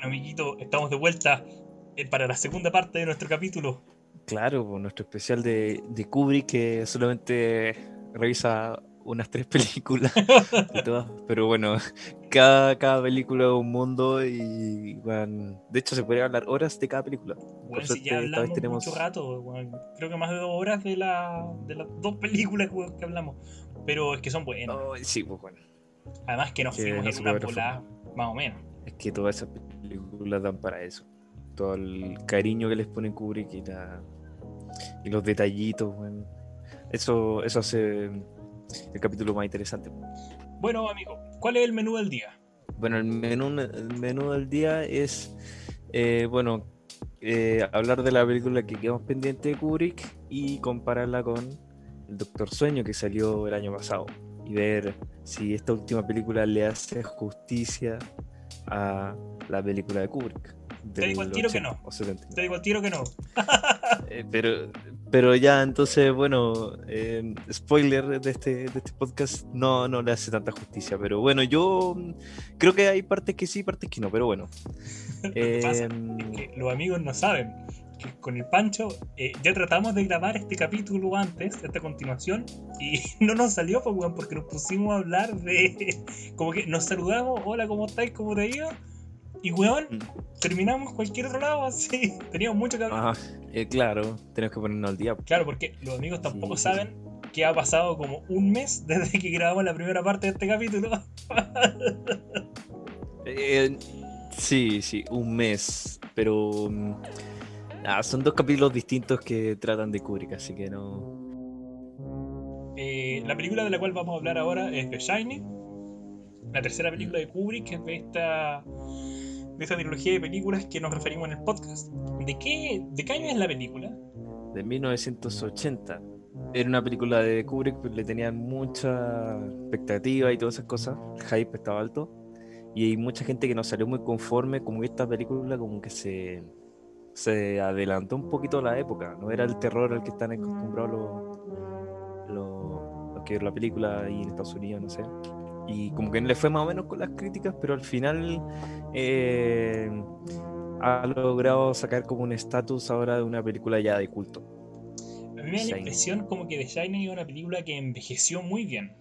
Bueno, amiguito, estamos de vuelta eh, para la segunda parte de nuestro capítulo. Claro, nuestro especial de, de Kubrick que solamente revisa unas tres películas de todas, pero bueno, cada, cada película es un mundo y bueno, de hecho se podría hablar horas de cada película. Bueno, si ya hablamos tenemos... mucho rato, bueno, creo que más de dos horas de, la, de las dos películas que hablamos, pero es que son buenas. Oh, sí, pues bueno. Además que nos que fuimos en una volada, más o menos. Es que todas esas películas dan para eso. Todo el cariño que les pone Kubrick y, la, y los detallitos, bueno. Eso, eso hace el capítulo más interesante. Bueno, amigo, ¿cuál es el menú del día? Bueno, el menú, el menú del día es, eh, bueno, eh, hablar de la película que quedamos pendiente de Kubrick y compararla con El Doctor Sueño que salió el año pasado y ver si esta última película le hace justicia a la película de Kubrick. Te digo al tiro que no. Te digo al tiro que no. Eh, pero, pero ya, entonces, bueno, eh, spoiler de este, de este podcast no, no le hace tanta justicia. Pero bueno, yo creo que hay partes que sí, partes que no, pero bueno. Eh, los amigos no saben que con el Pancho eh, ya tratamos de grabar este capítulo antes, esta continuación, y no nos salió pues, porque nos pusimos a hablar de. Como que nos saludamos, hola, ¿cómo estáis? ¿Cómo te ido? Y weón, mm. terminamos cualquier otro lado así. Teníamos mucho que hablar. Eh, claro, tenemos que ponernos al día. Claro, porque los amigos tampoco saben que ha pasado como un mes desde que grabamos la primera parte de este capítulo. Eh, sí, sí, un mes. Pero. Mm, son dos capítulos distintos que tratan de Kubrick, así que no. Eh, la película de la cual vamos a hablar ahora es The Shining. La tercera película de Kubrick es de esta de esta trilogía de películas que nos referimos en el podcast. ¿De qué, de qué año es la película? De 1980. Era una película de Kubrick, pero le tenían mucha expectativa y todas esas cosas. El hype estaba alto. Y hay mucha gente que no salió muy conforme, como esta película como que se, se adelantó un poquito a la época. No era el terror al que están acostumbrados los, los, los que vieron la película ahí en Estados Unidos, no sé y como que le fue más o menos con las críticas, pero al final eh, ha logrado sacar como un estatus ahora de una película ya de culto. A mí me da la impresión como que The Shining es una película que envejeció muy bien,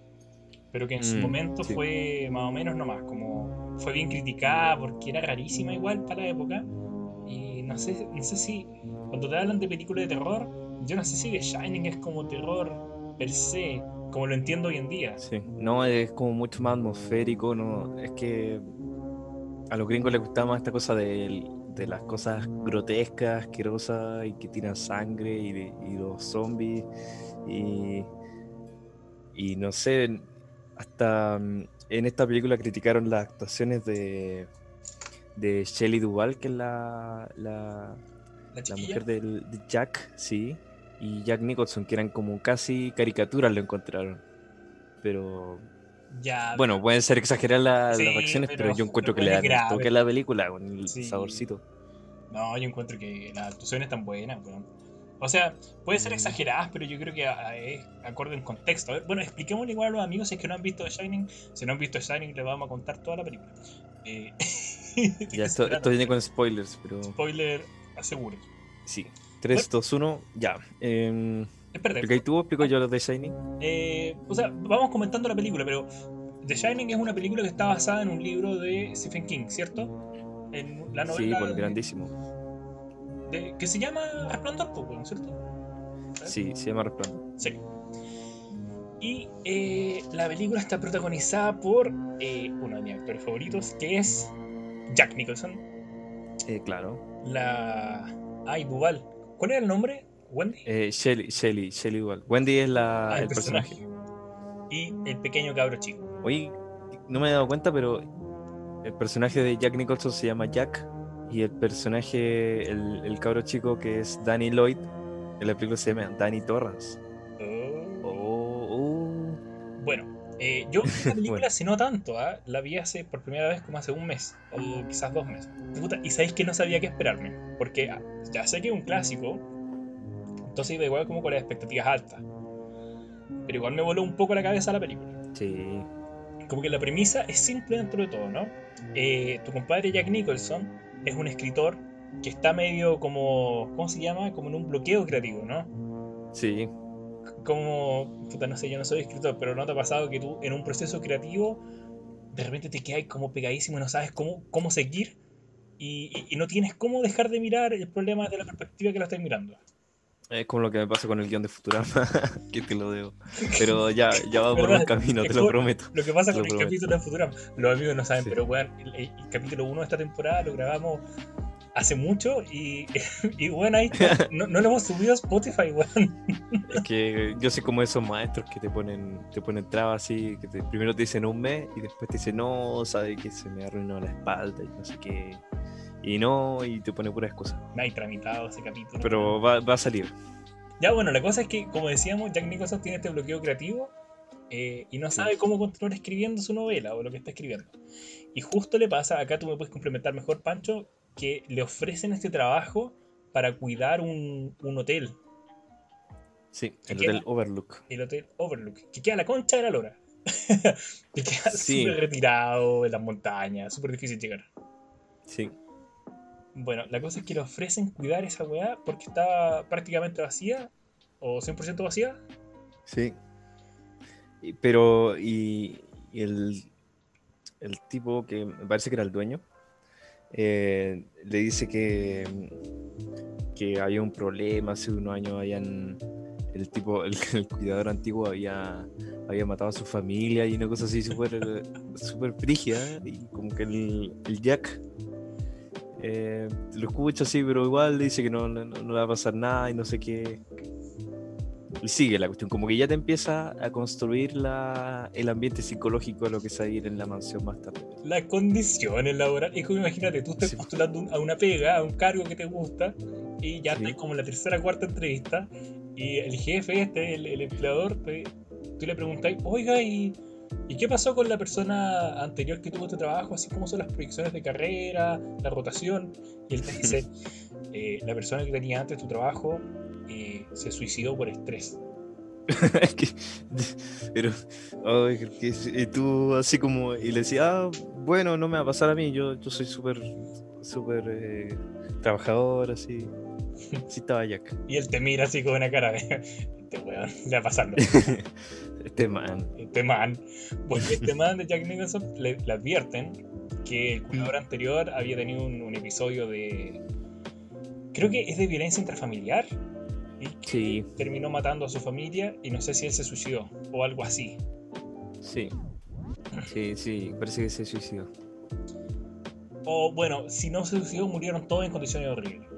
pero que en su mm, momento fue más o menos nomás, como fue bien criticada porque era rarísima igual para la época. Y no sé, no sé si cuando te hablan de películas de terror, yo no sé si The Shining es como terror per se como lo entiendo hoy en día. Sí, no, es como mucho más atmosférico, no, es que a los gringos les gustaba más esta cosa de, las cosas grotescas, asquerosas y que tiran sangre y, los zombies y, y no sé, hasta mm, en esta película criticaron las actuaciones de, de Shelley Duvall, que es la, la, la, mujer de Jack, sí, y Jack Nicholson, que eran como casi caricaturas, lo encontraron. Pero. Ya, bueno, pueden ser exageradas las reacciones, pero, yo encuentro que le dan el toque a la película con el saborcito. No, yo encuentro que las actuaciones están buenas, O sea, puede ser exageradas, pero yo creo que es acorde al contexto. Bueno, expliquémosle igual a los amigos si es que no han visto The Shining. Si no han visto The Shining, les vamos a contar toda la película. Eh, ya, esto, esto viene con spoilers, pero. Spoiler aseguro. Sí. 3, 2, 1, ya. Eh, ¿Explicáis tú o explico yo los de Shining? Eh, o sea, vamos comentando la película, pero The Shining es una película que está basada en un libro de Stephen King, ¿cierto? En la novela. Sí, por grandísimo. que se llama Resplandor, ¿cierto? Sí, se llama Resplandor. Sí. Y eh, la película está protagonizada por eh, uno de mis actores favoritos, que es Jack Nicholson. Eh, claro. La. Ay, Duval. ¿Cuál era el nombre? ¿Wendy? Eh, Shelly, Shelly, Shelly igual. Wendy es la, ah, el, personaje. Y el pequeño cabro chico. Oye, no me he dado cuenta, pero el personaje de Jack Nicholson se llama Jack. Y el personaje, el, el cabro chico que es Danny Lloyd, en la película se llama Danny Torrance. Oh. Oh, oh. Bueno, eh, yo la película, si no tanto, ¿ah? la vi hace por primera vez como hace un mes, o quizás dos meses. y sabéis que no sabía qué esperarme, porque ya sé que es un clásico, entonces iba igual como con las expectativas altas. Pero igual me voló un poco la cabeza la película. Sí. Como que la premisa es simple dentro de todo, ¿no? Eh, tu compadre Jack Nicholson es un escritor que está medio como, ¿cómo se llama? Como en un bloqueo creativo, ¿no? Sí. Como, puta, no sé, yo no soy escritor, pero ¿no te ha pasado que tú en un proceso creativo de repente te quedas como pegadísimo y no sabes cómo, cómo seguir y, y no tienes cómo dejar de mirar el problema desde la perspectiva que lo estás mirando? Es como lo que me pasa con el guion de Futurama, que te lo debo. Pero ya, ya va por buen camino, te lo prometo. Lo que pasa con el capítulo de Futurama, los amigos no saben, pero bueno, el, capítulo 1 de esta temporada lo grabamos hace mucho y, y bueno, ahí no, no, lo hemos subido a Spotify, weón. Es que yo soy como esos maestros que te ponen, te ponen trabas así, que te, primero te dicen un mes y después te dicen, no, sabe que se me arruinó la espalda y no sé qué. Y no, y te pone puras cosas. No hay tramitado ese capítulo. Pero va, va, a salir. Ya, bueno, la cosa es que, como decíamos, Jack Nicholson tiene este bloqueo creativo eh, y no sabe cómo continuar escribiendo su novela o lo que está escribiendo. Y justo le pasa, acá tú me puedes complementar mejor, Pancho, que le ofrecen este trabajo para cuidar un, un hotel. Sí, el Hotel Overlook. El Hotel Overlook, que queda la concha de la lora. que queda súper retirado en las montañas, súper difícil llegar. Sí. Bueno, la cosa es que le ofrecen cuidar esa weá porque está prácticamente vacía o 100% vacía. Sí. pero, y, el, el, tipo que me parece que era el dueño, eh, le dice que, que había un problema hace unos años, habían, el tipo, el, cuidador antiguo había, había matado a su familia y una cosa así súper super frígida, y como que el, el Jack eh, lo escucha así, pero igual dice que no, no, le va a pasar nada y no sé qué. Y sigue la cuestión, como que ya te empieza a construir la, el ambiente psicológico de lo que se va a ir en la mansión más tarde. Las condiciones laborales, es como imagínate, tú estás postulando a una pega, a un cargo que te gusta, y ya estás como en la tercera o cuarta entrevista, y el jefe, este, el, el empleador, tú le preguntas, oiga, ¿y ¿Y qué pasó con la persona anterior que tuvo este trabajo? Así como son las proyecciones de carrera, la rotación. Y él te dice, eh, la persona que tenía antes tu trabajo eh, se suicidó por estrés. pero, y tú así como, y le decía, ah, bueno, no me va a pasar a mí, yo, yo soy súper, súper eh, trabajador, así. Sí estaba Jack. Y él te mira así con una cara de, este weón, le va pasando. Este man. Este man. Pues este man de Jack Nicholson le, advierten que el cuidador anterior había tenido un, episodio de. Creo que es de violencia intrafamiliar. Y sí. terminó matando a su familia y no sé si él se suicidó o algo así. Sí. Sí, sí, parece que se suicidó. O bueno, si no se suicidó, murieron todos en condiciones horribles.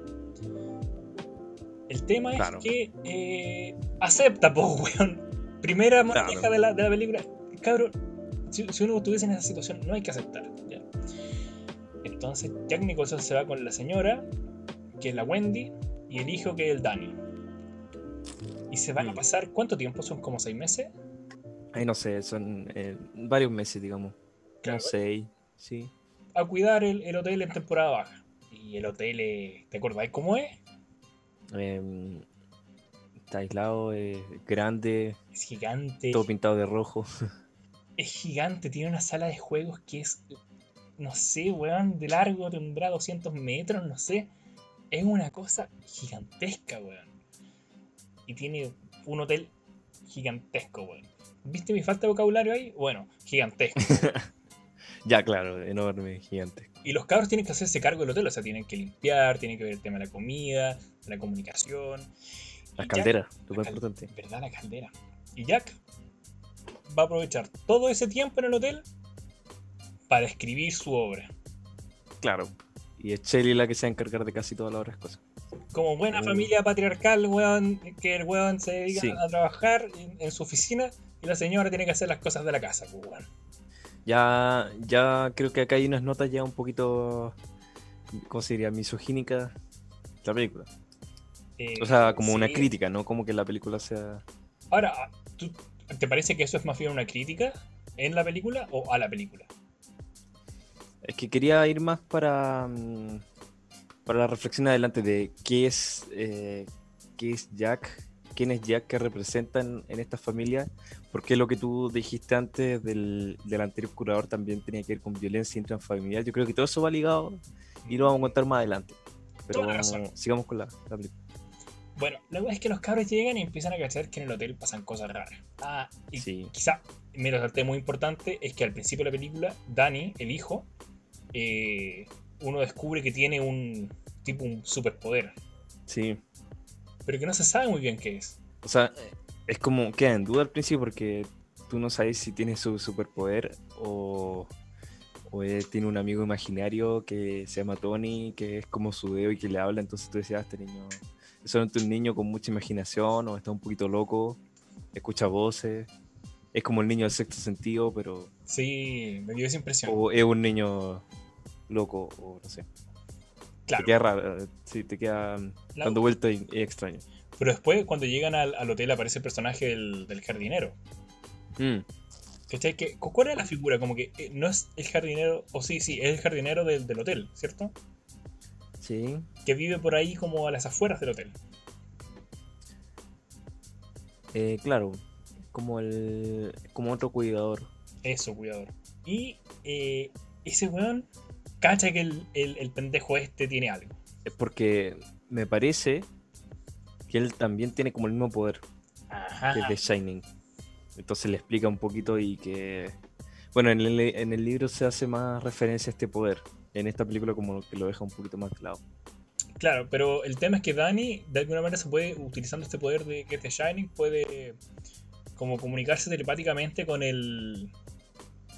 El tema es que eh, acepta, po, weón. Primera claro. de la, de la película. Cabrón, si, uno estuviese en esa situación, no hay que aceptar. Entonces, Jack Nicholson se va con la señora, que es la Wendy, y el hijo, que es el Daniel. Y se van a mm. pasar, ¿cuánto tiempo? ¿Son como seis meses? Ay, no sé, son eh, varios meses, digamos. Claro. seis, sí. A cuidar el, el, hotel en temporada baja. Y el hotel, ¿te acordáis cómo es? Eh, Está aislado, es grande. Es gigante. Todo pintado de rojo. Es gigante, tiene una sala de juegos que es, no sé, weón, de largo, tendrá 200 metros, no sé. Es una cosa gigantesca, weón. Y tiene un hotel gigantesco, weón. ¿Viste mi falta de vocabulario ahí? Bueno, gigantesco. ya, claro, enorme, gigantesco. Y los cabros tienen que hacerse cargo del hotel, o sea, tienen que limpiar, tienen que ver el tema de la comida, la comunicación. La caldera, súper importante. ¿Verdad? La caldera. Y Jack va a aprovechar todo ese tiempo en el hotel para escribir su obra. Claro. Y es Shelly la que se va a encargar de casi todas las otras cosas. Como buena familia patriarcal, weón, que el weón se dedica a trabajar en, su oficina y la señora tiene que hacer las cosas de la casa, pues, weón. Ya, ya creo que acá hay unas notas ya un poquito, ¿cómo se diría? Misogínicas la película. Eh, o sea, como una crítica, ¿no? Como que la película sea. Ahora, ¿te parece que eso es más bien una crítica en la película o a la película? Es que quería ir más para, mm, para la reflexión adelante de qué es, eh, qué es Jack quién es Jack que representan en esta familia, porque lo que tú dijiste antes del, anterior curador también tenía que ver con violencia intrafamiliar. Yo creo que todo eso va ligado y lo vamos a contar más adelante. Pero sigamos con la, película. Bueno, la verdad es que los cabros llegan y empiezan a cachar que en el hotel pasan cosas raras. Ah, y sí. quizá, mira, salté muy importante es que al principio de la película, Danny, el hijo, eh, uno descubre que tiene un tipo un superpoder. Sí pero que no se sabe muy bien qué es. O sea, es como queda en duda al principio porque tú no sabes si tiene su superpoder o, o tiene un amigo imaginario que se llama Tony, que es como su dedo y que le habla, entonces tú decías, ah, este niño es solamente un niño con mucha imaginación o está un poquito loco, escucha voces, es como el niño del sexto sentido, pero... Sí, me dio esa impresión. O es un niño loco, o no sé. Te queda raro, sí, te queda dando vuelta y, extraño. Pero después, cuando llegan al, hotel, aparece el personaje del, jardinero. Mm. ¿Cachai? ¿Cuál es la figura? Como que eh, no es el jardinero, o sí, sí, es el jardinero del, hotel, ¿cierto? Sí. Que vive por ahí como a las afueras del hotel. Eh, claro, como el. como otro cuidador. Eso, cuidador. Y eh, ese weón cacha que el, pendejo este tiene algo. Es porque me parece que él también tiene como el mismo poder Ajá. que The Shining. Entonces le explica un poquito y que. Bueno, en el, libro se hace más referencia a este poder. En esta película, como que lo deja un poquito más claro. Claro, pero el tema es que Danny, de alguna manera, se puede, utilizando este poder de que The Shining, puede como comunicarse telepáticamente con el.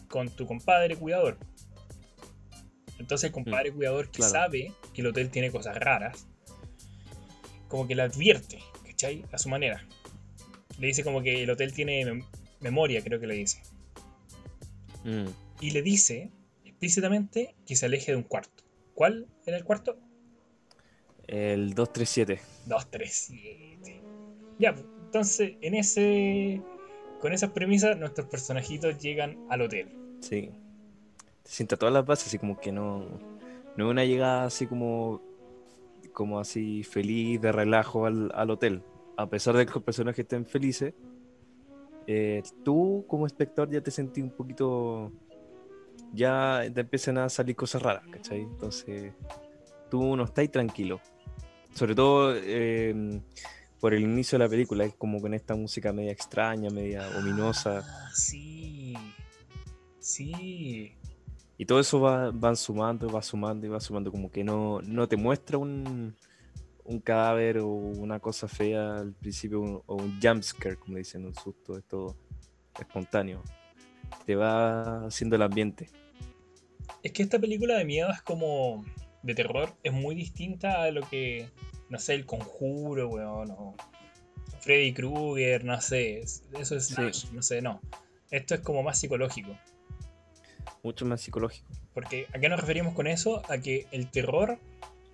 con tu compadre cuidador. Entonces el compadre mm, cuidador que sabe que el hotel tiene cosas raras, como que le advierte, ¿cachai? A su manera. Le dice como que el hotel tiene memoria, creo que le dice. Mm. Y le dice explícitamente que se aleje de un cuarto. ¿Cuál era el cuarto? El 237. 237. Ya, entonces en ese. Con esas premisas, nuestros personajitos llegan al hotel. Sí sienta todas las bases, así como que no, no es una llegada así como, como así feliz, de relajo al, hotel. A pesar de que los personajes estén felices, eh, tú como espectador ya te sentí un poquito, ya te empiezan a salir cosas raras, ¿cachai? Entonces, tú no estás tranquilo. Sobre todo em, por el inicio de la película, es como con esta música media extraña, media ominosa. Ah, sí, sí. Y todo eso va, van sumando, va sumando y va sumando, como que no, no te muestra un, un cadáver o una cosa fea al principio, o un jumpscare, como dicen, un susto, es todo espontáneo. Te va haciendo el ambiente. Es que esta película de miedo es como de terror, es muy distinta a lo que, no sé, el conjuro, weón, o Freddy Krueger, no sé, eso es, no sé, no. Esto es como más psicológico mucho más psicológico. Porque ¿a qué nos referimos con eso? A que el terror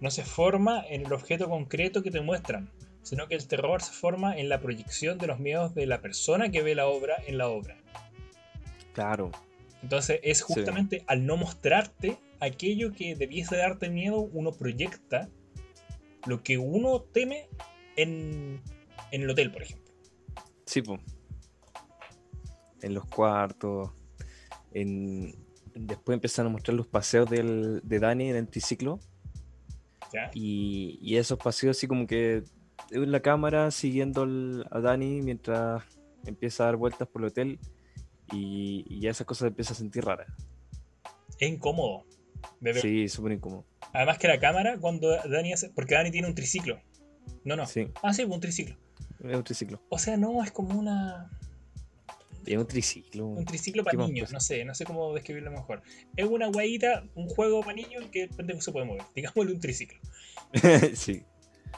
no se forma en el objeto concreto que te muestran, sino que el terror se forma en la proyección de los miedos de la persona que ve la obra en la obra. Claro. Entonces es justamente al no mostrarte aquello que debiese darte miedo, uno proyecta lo que uno teme en, en el hotel, por ejemplo. Sí, pues. En los cuartos, en, después empiezan a mostrar los paseos del, de Dani en el triciclo. Y, esos paseos así como que en la cámara siguiendo a Dani mientras empieza a dar vueltas por el hotel y, ya esas cosas empieza a sentir raras. Es incómodo. Sí, súper incómodo. Además que la cámara cuando Dani hace... Porque Dani tiene un triciclo. No, no. Sí. Ah, sí, un triciclo. Es un triciclo. O sea, no, es como una es un triciclo. Un triciclo para niños, no sé, no sé cómo describirlo mejor. Es una guayita, un juego para niños que el pendejo se puede mover. Digámosle un triciclo. sí.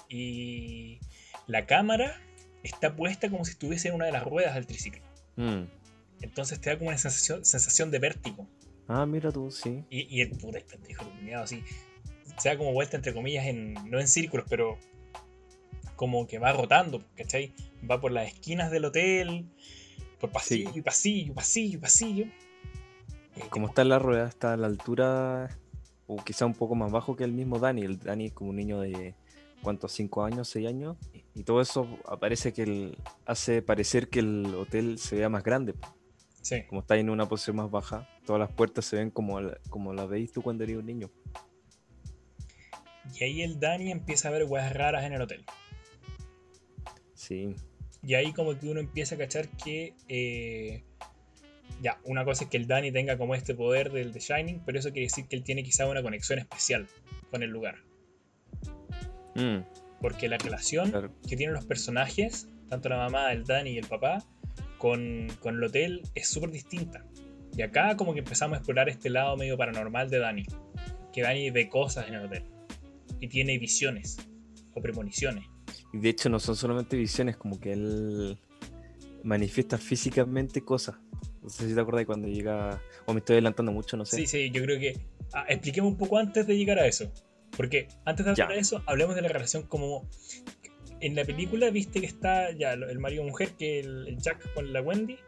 Y la cámara está puesta como si estuviese en una de las ruedas del triciclo. Mm. Entonces te da como una sensación, sensación de vértigo. Ah, mira tú, sí. Y, el puta el pendejo así. Se da como vuelta entre comillas en. no en círculos, pero como que va rotando, ¿cachai? Va por las esquinas del hotel por pasillo, y pasillo, pasillo, pasillo. Como está en la rueda, está a la altura, o quizá un poco más bajo que el mismo Dani. El Dani es como un niño de, ¿cuántos? ¿Cinco años? ¿Seis años? Y todo eso aparece que el, hace parecer que el hotel se vea más grande. Sí. Como está en una posición más baja, todas las puertas se ven como, como las veis tú cuando eres un niño. Y ahí el Dani empieza a ver weas raras en el hotel. Sí. Y ahí como que uno empieza a cachar que... eh, ya, una cosa es que el Dani tenga como este poder del The Shining, pero eso quiere decir que él tiene quizá una conexión especial con el lugar. Mm, Porque la relación claro. que tienen los personajes, tanto la mamá, el Dani y el papá, con, con el hotel es súper distinta. Y acá como que empezamos a explorar este lado medio paranormal de Dani. Que Dani ve cosas en el hotel. Y tiene visiones o premoniciones. Y de hecho no son solamente visiones, como que él manifiesta físicamente cosas. No sé si te acuerdas de cuando llega... O me estoy adelantando mucho, no sé. Sí, sí, yo creo que... ah, expliquemos un poco antes de llegar a eso. Porque antes de hablar Ya. de eso, hablemos de la relación como... En la película viste que está ya el marido mujer, que el el Jack con la Wendy.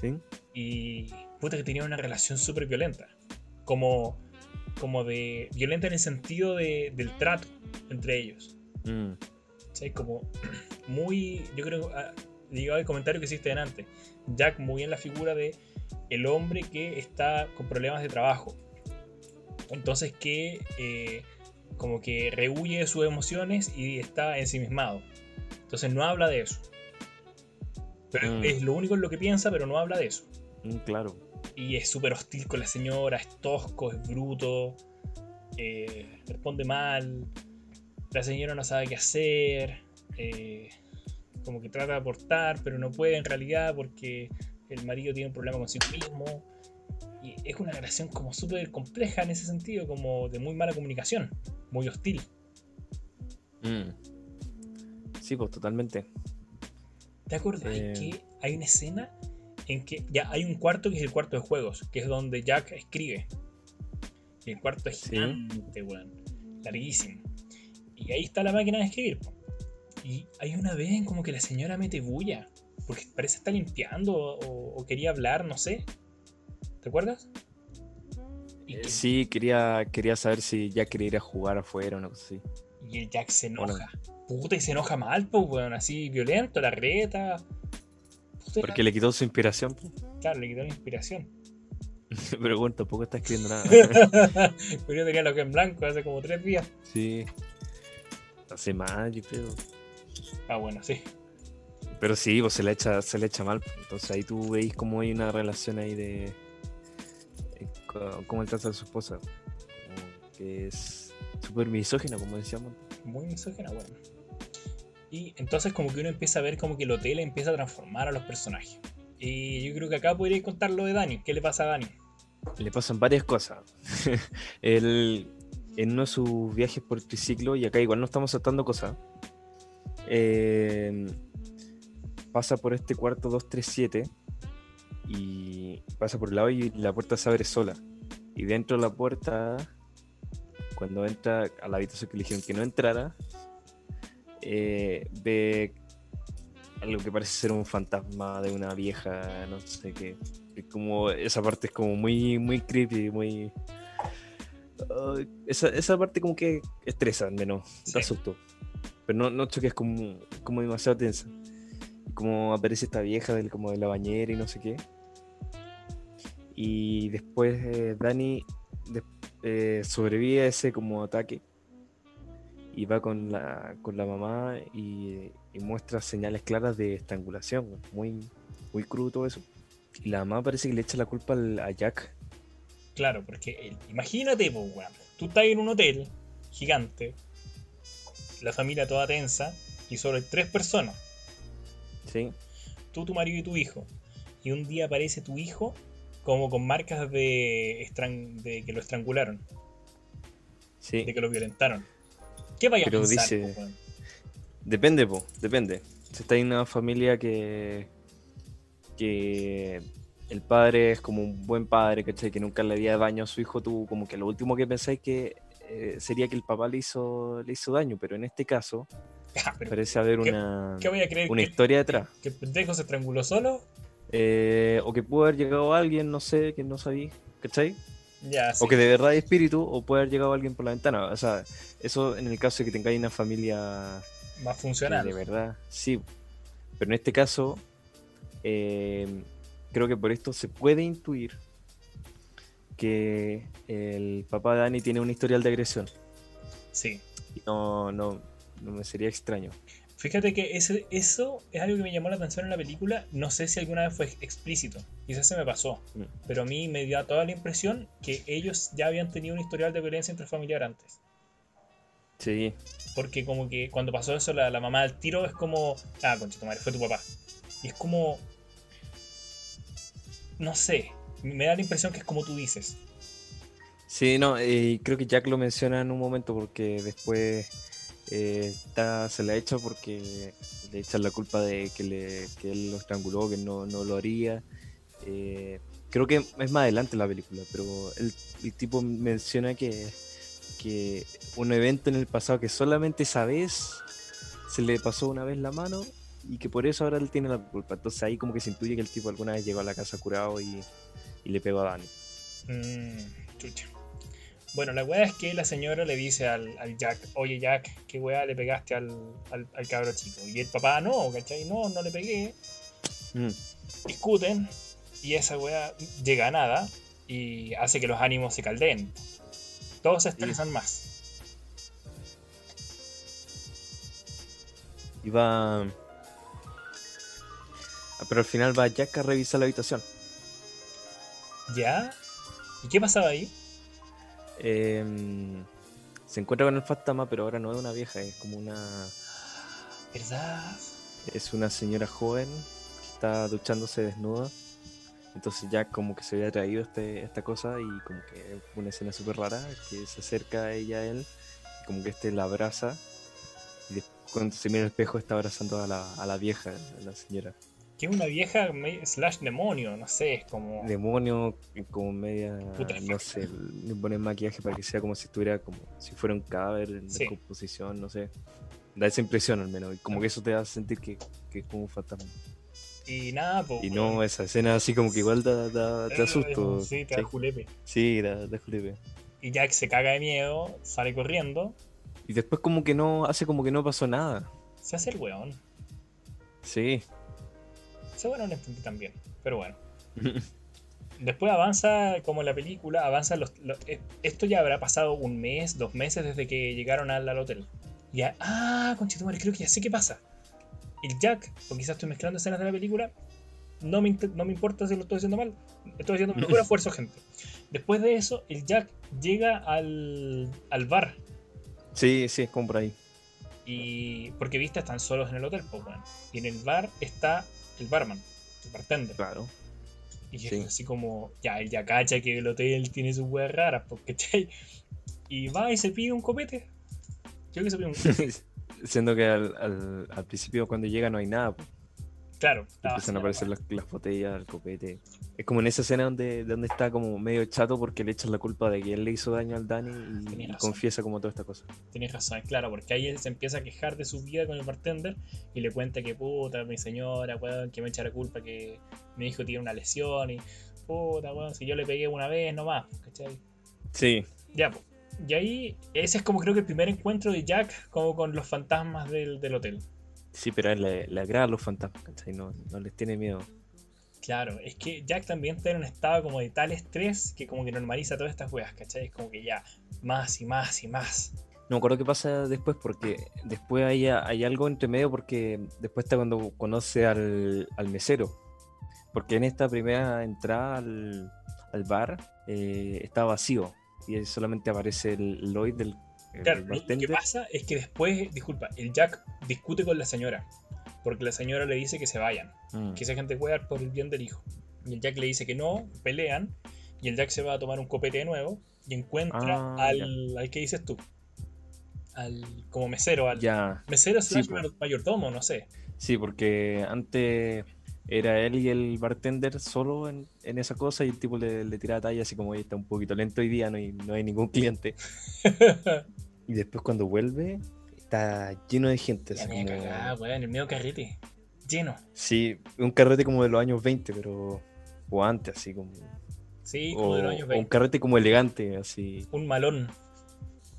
¿Sí? y puta que tenían una relación súper violenta. Como, como de. violenta en el sentido de, del trato entre ellos. Mm, ¿sí? Como muy. Yo creo que ah, el comentario que hiciste antes. Jack muy en la figura de el hombre que está con problemas de trabajo. Entonces que eh, como que rehuye de sus emociones y está ensimismado. Entonces no habla de eso. Pero Mm. es lo único en lo que piensa, pero no habla de eso. mm, claro. Y es súper hostil con la señora, es tosco, es bruto, eh, responde mal, la señora no sabe qué hacer, eh, como que trata de aportar, pero no puede en realidad porque el marido tiene un problema consigo mismo. Y es una relación como súper compleja en ese sentido, como de muy mala comunicación, muy hostil. Mm. Sí, pues totalmente. ¿Te acuerdas Eh. que hay una escena en que ya hay un cuarto que es el cuarto de juegos, que es donde Jack escribe? Y el cuarto es Sí. gigante, weón. Larguísimo. Y ahí está la máquina de escribir. Y hay una vez en como que la señora mete bulla. Porque parece estar limpiando o, o quería hablar, no sé. ¿Te acuerdas? Eh, que- Sí, quería, quería saber si ya quería ir a jugar afuera o cosa así. y el Jack se Bueno. enoja. Puta, y se enoja mal, pues, weón. Así violento, la reta. Puta, Porque le quitó su inspiración. po. Claro, le quitó la inspiración. Pero bueno, tampoco está escribiendo nada. Pero yo tenía lo que en blanco hace como tres días. sí. Hace más, yo creo. Ah, bueno, sí. Pero sí, pues se le echa, se le echa mal. po. Entonces ahí tú veis cómo hay una relación ahí de. eh, cómo él trata a su esposa. Que es súper misógina, como decíamos. Muy misógina, bueno. Y entonces como que uno empieza a ver como que el hotel empieza a transformar a los personajes. Y yo creo que acá podría contar lo de Dani. ¿Qué le pasa a Dani? Le pasan varias cosas. Él, en uno de sus viajes por triciclo, y acá igual no estamos saltando cosas, eh, pasa por este cuarto 237 y pasa por el lado y la puerta se abre sola. Y dentro de la puerta, cuando entra a la habitación que le dijeron que no entrara, eh, ve algo que parece ser un fantasma de una vieja, no sé qué. Como esa parte es como muy muy creepy muy Ay, esa, esa parte como que estresa al menos Sí. da susto. Pero no no que es como como demasiado tensa. Como aparece esta vieja del como de la bañera y no sé qué. Y después eh, Dani des- eh, sobrevive a ese como ataque y va con la con la mamá y, y muestra señales claras de estrangulación. Muy muy crudo todo eso. Y la mamá parece que le echa la culpa al- a Jack. Claro, porque el- imagínate, weón. Tú estás en un hotel gigante, la familia toda tensa, y solo hay tres personas. Sí. Tú, tu marido y tu hijo. Y un día aparece tu hijo como con marcas de, que lo estrangularon, Sí. de que lo violentaron. ¿Qué vaya a pensar, dice- po, weón? Depende, po, depende. Si está en una familia que. que el padre es como un buen padre, ¿cachai? Que nunca le había daño a su hijo, tú como que lo último que pensáis que eh, sería que el papá le hizo, le hizo daño, pero en este caso Ah, parece haber ¿Qué- una, ¿Qué voy a creer? una ¿Que, historia detrás. que el pendejo se estranguló solo? Eh, o que pudo haber llegado alguien, no sé, que no sabía, ¿cachai? O que de verdad hay espíritu, o puede haber llegado alguien por la ventana. O sea, eso en el caso de que tengáis una familia más funcional. De verdad, sí. Pero en este caso, eh, creo que por esto se puede intuir que el papá de Dani tiene un historial de agresión. Sí. no, no, no me sería extraño. Fíjate que ese, eso es algo que me llamó la atención en la película. No sé si alguna vez fue explícito. Quizás se me pasó. Mm. Pero a mí me dio toda la impresión que ellos ya habían tenido un historial de violencia intrafamiliar antes. Sí. Porque como que cuando pasó eso, la, mamá del tiro es como... Ah, concha madre, fue tu papá. Y es como... No sé. Me da la impresión que es como tú dices. Sí, no, y creo que Jack lo menciona en un momento porque después eh, se le echa porque le echan la culpa de que, le, que él lo estranguló, que no, no lo haría. Eh, creo que es más adelante la película, pero el, tipo menciona que, que un evento en el pasado que solamente esa vez se le pasó una vez la mano y que por eso ahora él tiene la culpa. Entonces ahí como que se intuye que el tipo alguna vez llegó a la casa curado y, le pegó a Dani. Mm, bueno, la weá es que la señora le dice al, Jack, oye Jack, ¿qué weá le pegaste al, al, cabro chico? Y el papá, no, ¿cachai? No, no le pegué. Mm. Discuten y esa weá llega a nada y hace que los ánimos se caldeen. Todos se estresan más. Y va... Pero al final va Jack a revisar la habitación. ¿Ya? ¿Y qué pasaba ahí? Em, se encuentra con el fantasma, pero ahora no es una vieja, es como una. ¿Verdad? Es una señora joven que está duchándose desnuda. Entonces ya como que se había traído este, esta cosa y como que es una escena súper rara que se acerca a ella a él, como que este la abraza y después, cuando se mira el espejo está abrazando a la, a la vieja, a la señora que es una vieja slash demonio, no sé, es como... Demonio, como media, no sé, le ponen maquillaje para que sea como si estuviera como si fuera un cadáver en sí. composición, no sé. Da esa impresión al menos, y como que eso te hace sentir que, que es como un fantasma. Y nada, pues... Y no, esa escena así como que igual da, da, te asusto. Sí, te da julepe. Sí, da, da julepe. Y Jack se caga de miedo, sale corriendo. Y después como que no, hace como que no pasó nada. Se hace el weón. Sí, bueno, no entendí también, pero bueno. Después avanza como la película, avanza los, eh, Esto ya habrá pasado un mes, dos meses desde que llegaron al, hotel. Ya, ah, conchetumare, creo que ya sé qué pasa. El Jack, o quizás estoy mezclando escenas de la película, no me, no me importa si lo estoy haciendo mal, estoy haciendo mejor esfuerzo, gente. Después de eso, el Jack llega al, al bar. Sí, sí, es como por ahí. Y porque viste, están solos en el hotel, pues bueno. Y en el bar está el barman, el bartender. Claro. Y es así como, ya, él ya cacha que el hotel tiene sus weas raras, porque Y va y se pide un copete. Yo que se pide un copete. Siendo que al, al, principio cuando llega no hay nada. Claro. Empiezan a aparecer las, botellas, el copete. Es como en esa escena donde, donde está como medio chato porque le echan la culpa de que él le hizo daño al Dani y, confiesa como toda esta cosa. Tienes razón, claro, porque ahí él se empieza a quejar de su vida con el bartender y le cuenta que puta, mi señora, weón, que me echa la culpa que mi hijo tiene una lesión y puta, weón, si yo le pegué una vez nomás, ¿cachai? Sí. Ya, pues. Y ahí, ese es como creo que el primer encuentro de Jack como con los fantasmas del, del hotel. Sí, pero a él le, le agrada los fantasmas, ¿cachai? No, no les tiene miedo. Claro, es que Jack también está en un estado como de tal estrés que como que normaliza todas estas weas, ¿cachai? Es como que ya, más y más y más. No me acuerdo qué pasa después, porque después hay, hay algo entre medio, porque después está cuando conoce al, al mesero. Porque en esta primera entrada al, al bar eh, está vacío y solamente aparece el Lloyd del Claro, lo que pasa es que después, disculpa, el Jack discute con la señora. Porque la señora le dice que se vayan. Mm. Que esa gente juega por el bien del hijo. Y el Jack le dice que no, pelean. Y el Jack se va a tomar un copete de nuevo. Y encuentra ah, al, al que dices tú. Al, como mesero, al ya. mesero sí, mayordomo, no sé. Sí, porque antes era él y el bartender solo en, esa cosa y el tipo le, le tiraba talla así como está un poquito lento hoy día, no hay, no hay ningún cliente. y después cuando vuelve está lleno de gente. Así como... cagada, weón, el medio carrete. Lleno. Sí, un carrete como de los años 20, pero... O antes, así como... Sí, como o, de los años o 20. un carrete como elegante, así. Un malón.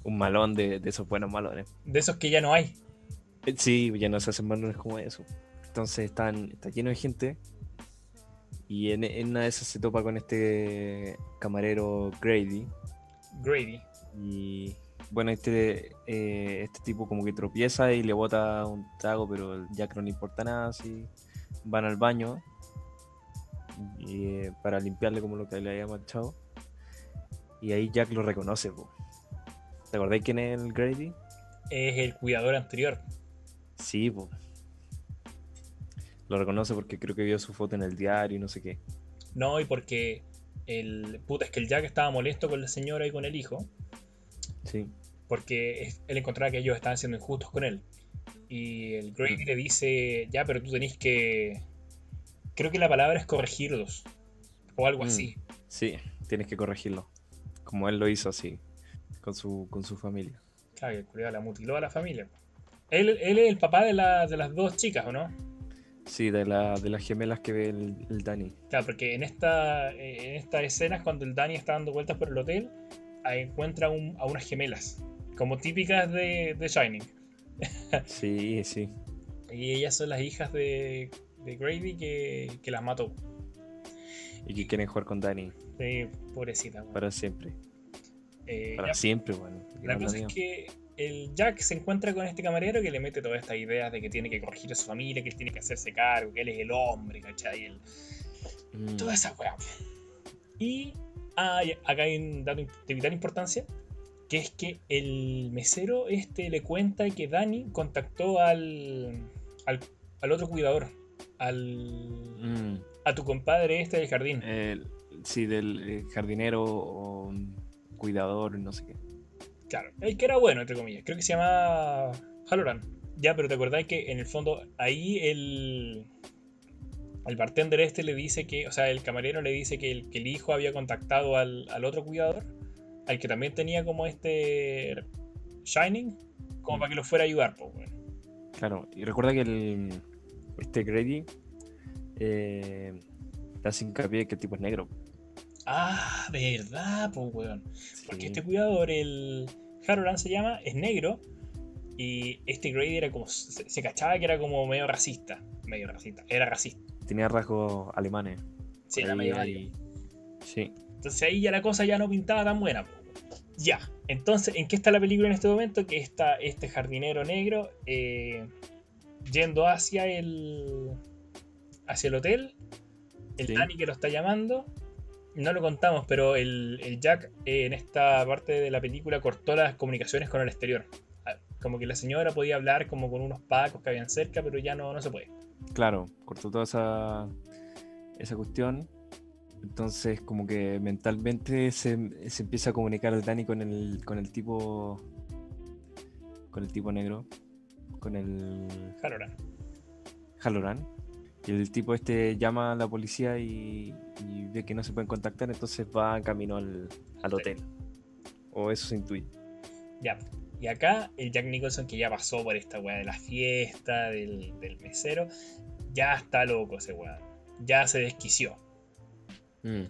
Un malón de, de esos buenos malones. De esos que ya no hay. Eh, Sí, ya no se hacen malones como eso. Entonces están, está lleno de gente. Y en, en una de esas se topa con este camarero Grady. Grady. Y bueno, este, eh, este tipo como que tropieza y le bota un trago, pero el Jack no le importa nada, así. Van al baño y, eh, para limpiarle como lo que le había manchado. Y ahí Jack lo reconoce. po. ¿Te acordáis quién es el Grady? Es el cuidador anterior. Sí, po. Lo reconoce porque creo que vio su foto en el diario y no sé qué. No, y porque el. Puta, es que el Jack estaba molesto con la señora y con el hijo. Sí. Porque es- él encontraba que ellos estaban siendo injustos con él. Y el Grady Mm. le dice, ya, pero tú tenés que... Creo que la palabra es corregirlos. O algo Mm. así. Sí, tienes que corregirlo. Como él lo hizo así, con su, con su familia. Claro, que la mutiló a la familia. Él, él es el papá de, la- de las dos chicas, ¿o no? Sí, de, la, de las gemelas que ve el, el Danny. Claro, porque en esta en estas escenas, cuando el Danny está dando vueltas por el hotel, encuentra un- a unas gemelas, como típicas de, de Shining. Sí, sí. Y ellas son las hijas de, de Grady que, que las mató. Y que quieren jugar con Danny Sí, pobrecita. weón. para siempre. Eh, Para ya, siempre, bueno. la cosa es que el Jack se encuentra con este camarero que le mete todas estas ideas de que tiene que corregir a su familia, que él tiene que hacerse cargo, que él es el hombre, ¿cachai? El- Mm, toda esa weá. Y ah, acá hay un dato de vital importancia, que es que el mesero este le cuenta que Dani contactó al, al, al otro cuidador, al, mm, a tu compadre este del jardín. el- sí, del eh, jardinero o cuidador, no sé qué. Claro, el que era bueno, entre comillas. Creo que se llama Halloran. Ya, pero te acordás que en el fondo ahí el, el bartender este le dice que, o sea, el camarero le dice que el, que el hijo había contactado al, al otro cuidador, al que también tenía como este Shining, como Mm. para que lo fuera a ayudar, pues, bueno. Claro, y recuerda que el, este Grady eh, le hace hincapié que el tipo es negro. Ah, verdad, pues, weón. Porque este cuidador, el Halloran se llama, es negro. Y este Grady era como. Se, se cachaba que era como medio racista. Medio racista. Era racista. Tenía rasgos alemanes. Sí, era medio. Sí. Entonces ahí ya la cosa ya no pintaba tan buena. Ya. Entonces, ¿en qué está la película en este momento? Que está este jardinero negro eh, yendo hacia el. hacia el hotel. El Sí. Danny que lo está llamando. No lo contamos, pero el, el Jack eh, en esta parte de la película cortó las comunicaciones con el exterior. Ah, Como que la señora podía hablar como con unos pacos que habían cerca, pero ya no, no se puede. Claro, cortó toda esa, esa cuestión. Entonces, como que mentalmente se, se empieza a comunicar el Dani con el, con el tipo. Con el tipo negro. Con el Halloran. Halloran. Y el tipo este llama a la policía y, y ve que no se pueden contactar, entonces va camino al, al hotel. O eso se intuye. Ya. Y acá el Jack Nicholson, que ya pasó por esta weá de la fiesta, del, del mesero, ya está loco ese weá. Ya se desquició. Mm,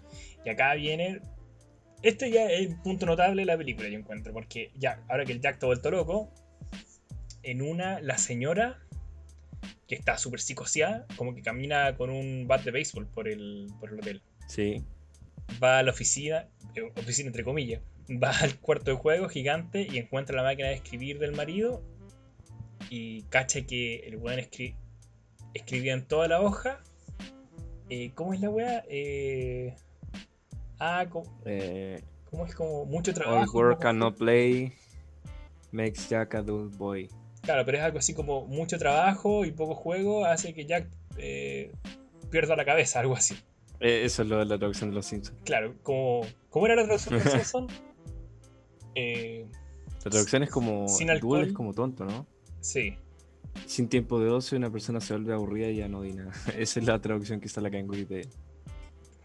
Y acá viene. Este ya es el punto notable de la película, yo encuentro. Porque ya, ahora que el Jack está vuelto loco, en una, la señora, que está súper psicoseada, como que camina con un bat de béisbol por el, por el hotel. Sí. va a la oficina, eh, oficina entre comillas, va al cuarto de juego gigante y encuentra la máquina de escribir del marido y cacha que el weón escri- escribía en toda la hoja. Eh, ¿Cómo es la weá? Eh, ah, co- Eh, ¿cómo es como mucho all trabajo? work poco and no play makes Jack a dull boy. Claro, pero es algo así como mucho trabajo y poco juego hace que Jack eh, pierda la cabeza, algo así. Eh, eso es lo de la traducción de los Simpsons. Claro, como, ¿cómo era la traducción de Simpson? Eh, La traducción es como. Sin alcohol. es como tonto, ¿no? sí, Sin tiempo de ocio, una persona se vuelve aburrida y ya no di nada. Esa es la traducción que está acá en Wikipedia.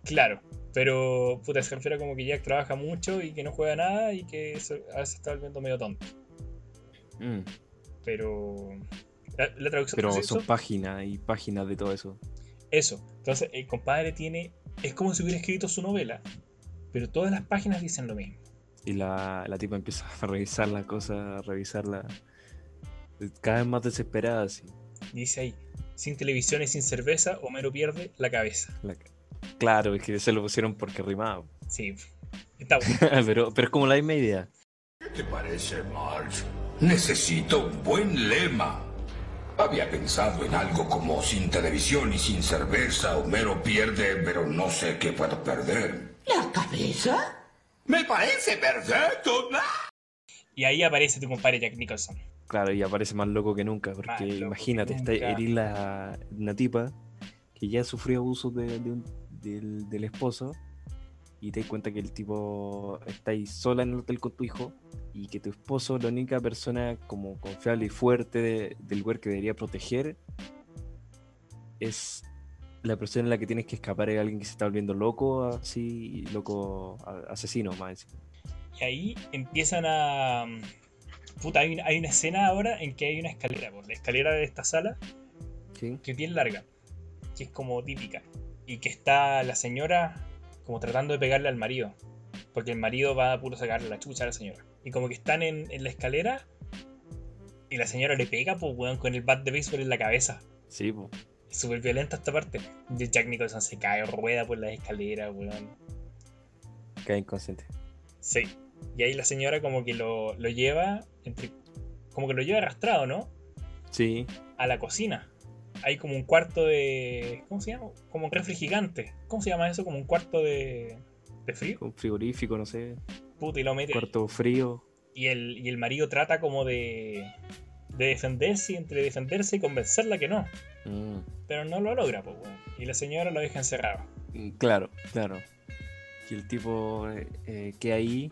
Claro, pero puta, se refiere a como que Jack trabaja mucho y que no juega nada y que se- a veces está volviendo medio tonto. Mm, Pero la, la traducción Pero son eso, páginas y páginas de todo eso. eso. Entonces el compadre tiene, es como si hubiera escrito su novela pero todas las páginas dicen lo mismo. Y la, la tipa empieza a revisar la cosa, a revisarla cada vez más desesperada, así. Dice ahí, sin televisión y sin cerveza, Homero pierde la cabeza. Claro, es que se lo pusieron porque rimaba. Sí, está bueno. pero, pero es como la misma idea. ¿Qué te parece, Marge? Necesito un buen lema. Había pensado en algo como sin televisión y sin cerveza, Homero pierde, pero no sé qué puedo perder. ¿La cabeza? Me parece perfecto. Y ahí aparece tu compadre Jack Nicholson. Claro, y aparece más loco que nunca, porque imagínate, está la, una tipa que ya sufrió abusos de, del, esposo y te das cuenta que el tipo está ahí sola en el hotel con tu hijo y que tu esposo, la única persona como confiable y fuerte del lugar que debería proteger, es la persona en la que tienes que escapar es alguien que se está volviendo loco, así, loco asesino más. Y ahí empiezan a Puta, hay, una escena ahora en que hay una escalera, por la escalera de esta sala, que es bien larga, que es como típica, y que está la señora como tratando de pegarle al marido, porque el marido va a puro sacarle la chucha a la señora. Y como que están en, la escalera y la señora le pega, pues, weón, con el bat de béisbol en la cabeza. Sí, pues. Es súper violenta esta parte. Jack Nicholson se cae, rueda por las escaleras, weón. Cae inconsciente. Sí. Y ahí la señora como que lo, lleva, como que lo lleva arrastrado, ¿no? Sí. A la cocina. Hay como un cuarto de... ¿Cómo se llama? Como un refri gigante. ¿Cómo se llama eso? Como un cuarto de... ¿De frío? Un frigorífico, no sé. Puta, y lo mete. Cuarto frío. Y el, y el marido trata como de... De defenderse, entre defenderse y convencerla que no. Mm. Pero no lo logra, pues, bueno. Y la señora lo deja encerrado. Mm, claro, claro. Y el tipo eh, eh que ahí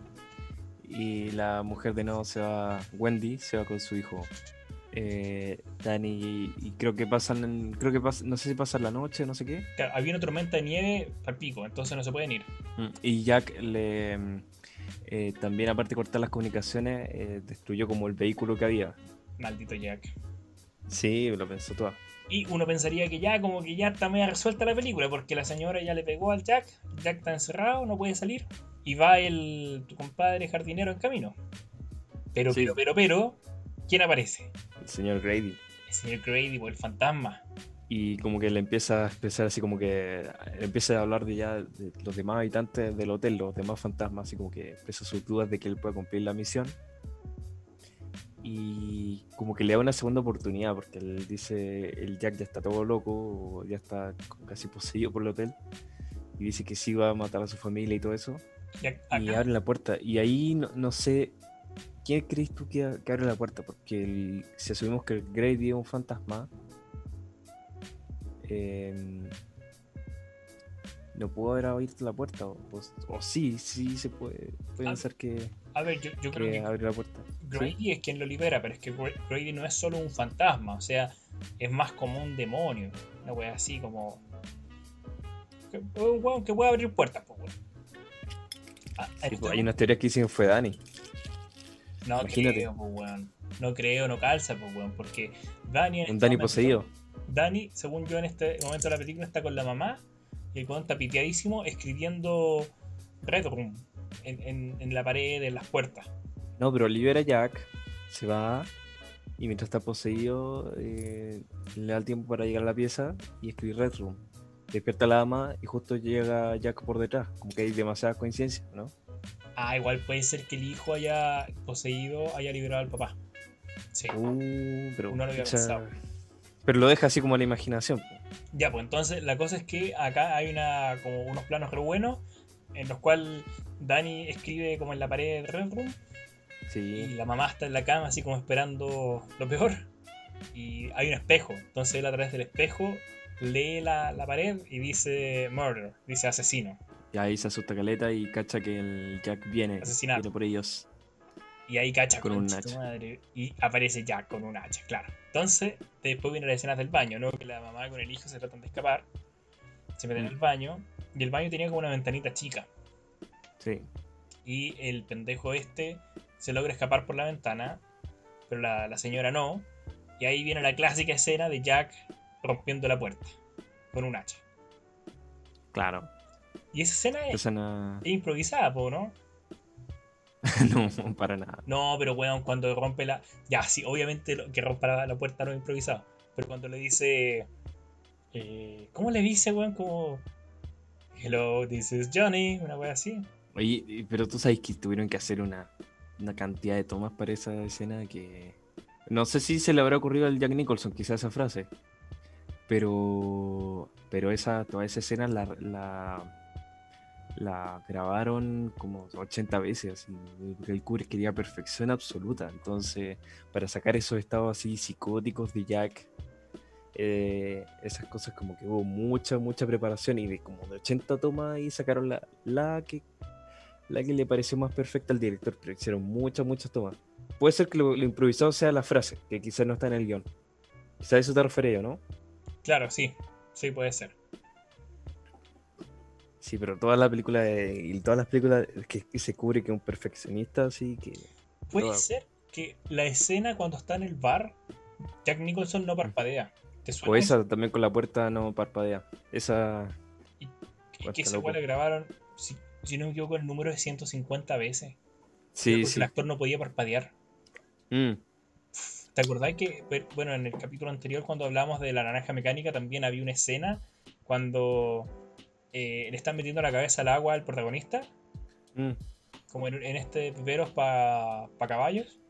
y la mujer de nuevo se va, Wendy, se va con su hijo. Eh, Dani y creo que pasan, creo que no sé si pasan la noche, no sé qué. había una tormenta de nieve al pico, entonces no se pueden ir. Mm, y Jack le eh, también aparte de cortar las comunicaciones, eh, destruyó como el vehículo que había. Maldito Jack. Sí, lo pensó todo. Y uno pensaría que ya como que ya está media resuelta la película, porque la señora ya le pegó al Jack, Jack está encerrado, no puede salir y va el tu compadre jardinero en camino. Pero, pero, pero, pero, ¿quién aparece? El señor Grady. El señor Grady, o el fantasma. Y como que le empieza a expresar así como que empieza a hablar de ya de los demás habitantes del hotel, los demás fantasmas, así como que expresa sus dudas de que él pueda cumplir la misión. Y como que le da una segunda oportunidad, porque él dice, el Jack ya está todo loco, ya está casi poseído por el hotel, y dice que sí va a matar a su familia y todo eso. Y, abre la puerta. Y ahí no, sé. ¿Quién crees tú que, abre la puerta? Porque si asumimos que el Grady es un fantasma. Em, no pudo haber abierto la puerta. O, sí, sí se puede, puede ser que. A ver, yo, creo que. Abre la puerta. Grady es quien lo libera, pero es que Grady no es solo un fantasma. O sea, es más como un demonio. Una wea así como. un weón que puede abrir puertas, pues, Ah, pues, hay unas teorías que dicen fue Dani. No creo, pues, No creo, no calza, pues, weón. Porque Dani. Un este Dani poseído. Dani, según yo, en este momento de la película está con la mamá. Y el weón está piteadísimo escribiendo Retro en, en, la pared, en las puertas. No, pero libera Jack, se va. Y mientras está poseído, eh, le da el tiempo para llegar a la pieza y escribir Red Room despierta la dama y justo llega Jack por detrás. Como que hay demasiadas coincidencias, ¿no? Ah, igual puede ser que el hijo haya poseído, haya liberado al papá. Sí. Uh, pero, Uno lo había pensado. Pero lo deja así como a la imaginación. Ya, pues entonces la cosa es que acá hay una como unos planos re buenos en los cuales Dani escribe como en la pared del Red Room. Sí. Y la mamá está en la cama así como esperando lo peor. Y hay un espejo. Entonces él a través del espejo lee la, pared y dice murder, dice asesino. Y ahí se asusta Caleta y cacha que el Jack viene, viene por ellos. Y ahí cacha con un hacha. Madre, y aparece Jack con un hacha, claro. Entonces, después viene la escena del baño, ¿no? Que la mamá con el hijo se tratan de escapar. Se meten en el mm. baño. Y el baño tenía como una ventanita chica. Sí. Y el pendejo este se logra escapar por la ventana. Pero la, la señora no. Y ahí viene la clásica escena de Jack rompiendo la puerta con un hacha. Claro. Y esa escena es, es improvisada, ¿no? no, para nada. No, pero weón, cuando rompe la. Ya, sí, obviamente que rompa la, puerta no es improvisado. Pero cuando le dice. Eh, ¿Cómo le dice, weón? Como. Hello, this is Johnny, una wea así. Oye, pero tú sabes que tuvieron que hacer una, una cantidad de tomas para esa escena que. No sé si se le habrá ocurrido al Jack Nicholson, quizá esa frase. Pero. Pero esa, toda esa escena la, la grabaron como 80 veces, porque el Kubrick quería perfección absoluta. Entonces, para sacar esos estados así psicóticos de Jack, eh, esas cosas como que hubo mucha, mucha preparación y de como de 80 tomas y sacaron la, la, que, la que le pareció más perfecta al director, pero hicieron muchas, muchas tomas. Puede ser que lo, improvisado sea la frase, que quizás no está en el guion. Quizás eso te refería, ¿no? Claro, sí, sí puede ser. Sí, pero toda la película y todas las películas que, se cubre que un perfeccionista, así que. Puede ser que la escena cuando está en el bar, Jack Nicholson no parpadea. O esa también con la puerta no parpadea. Esa. Y, que esa igual grabaron, si, no me equivoco, el número de 150 veces. Sí, sí. El actor no podía parpadear. Mm. ¿Te acordáis que, bueno, en el capítulo anterior, cuando hablamos de la naranja mecánica, también había una escena cuando eh, le están metiendo la cabeza al agua al protagonista. Mm. Como en, este viveros para caballos.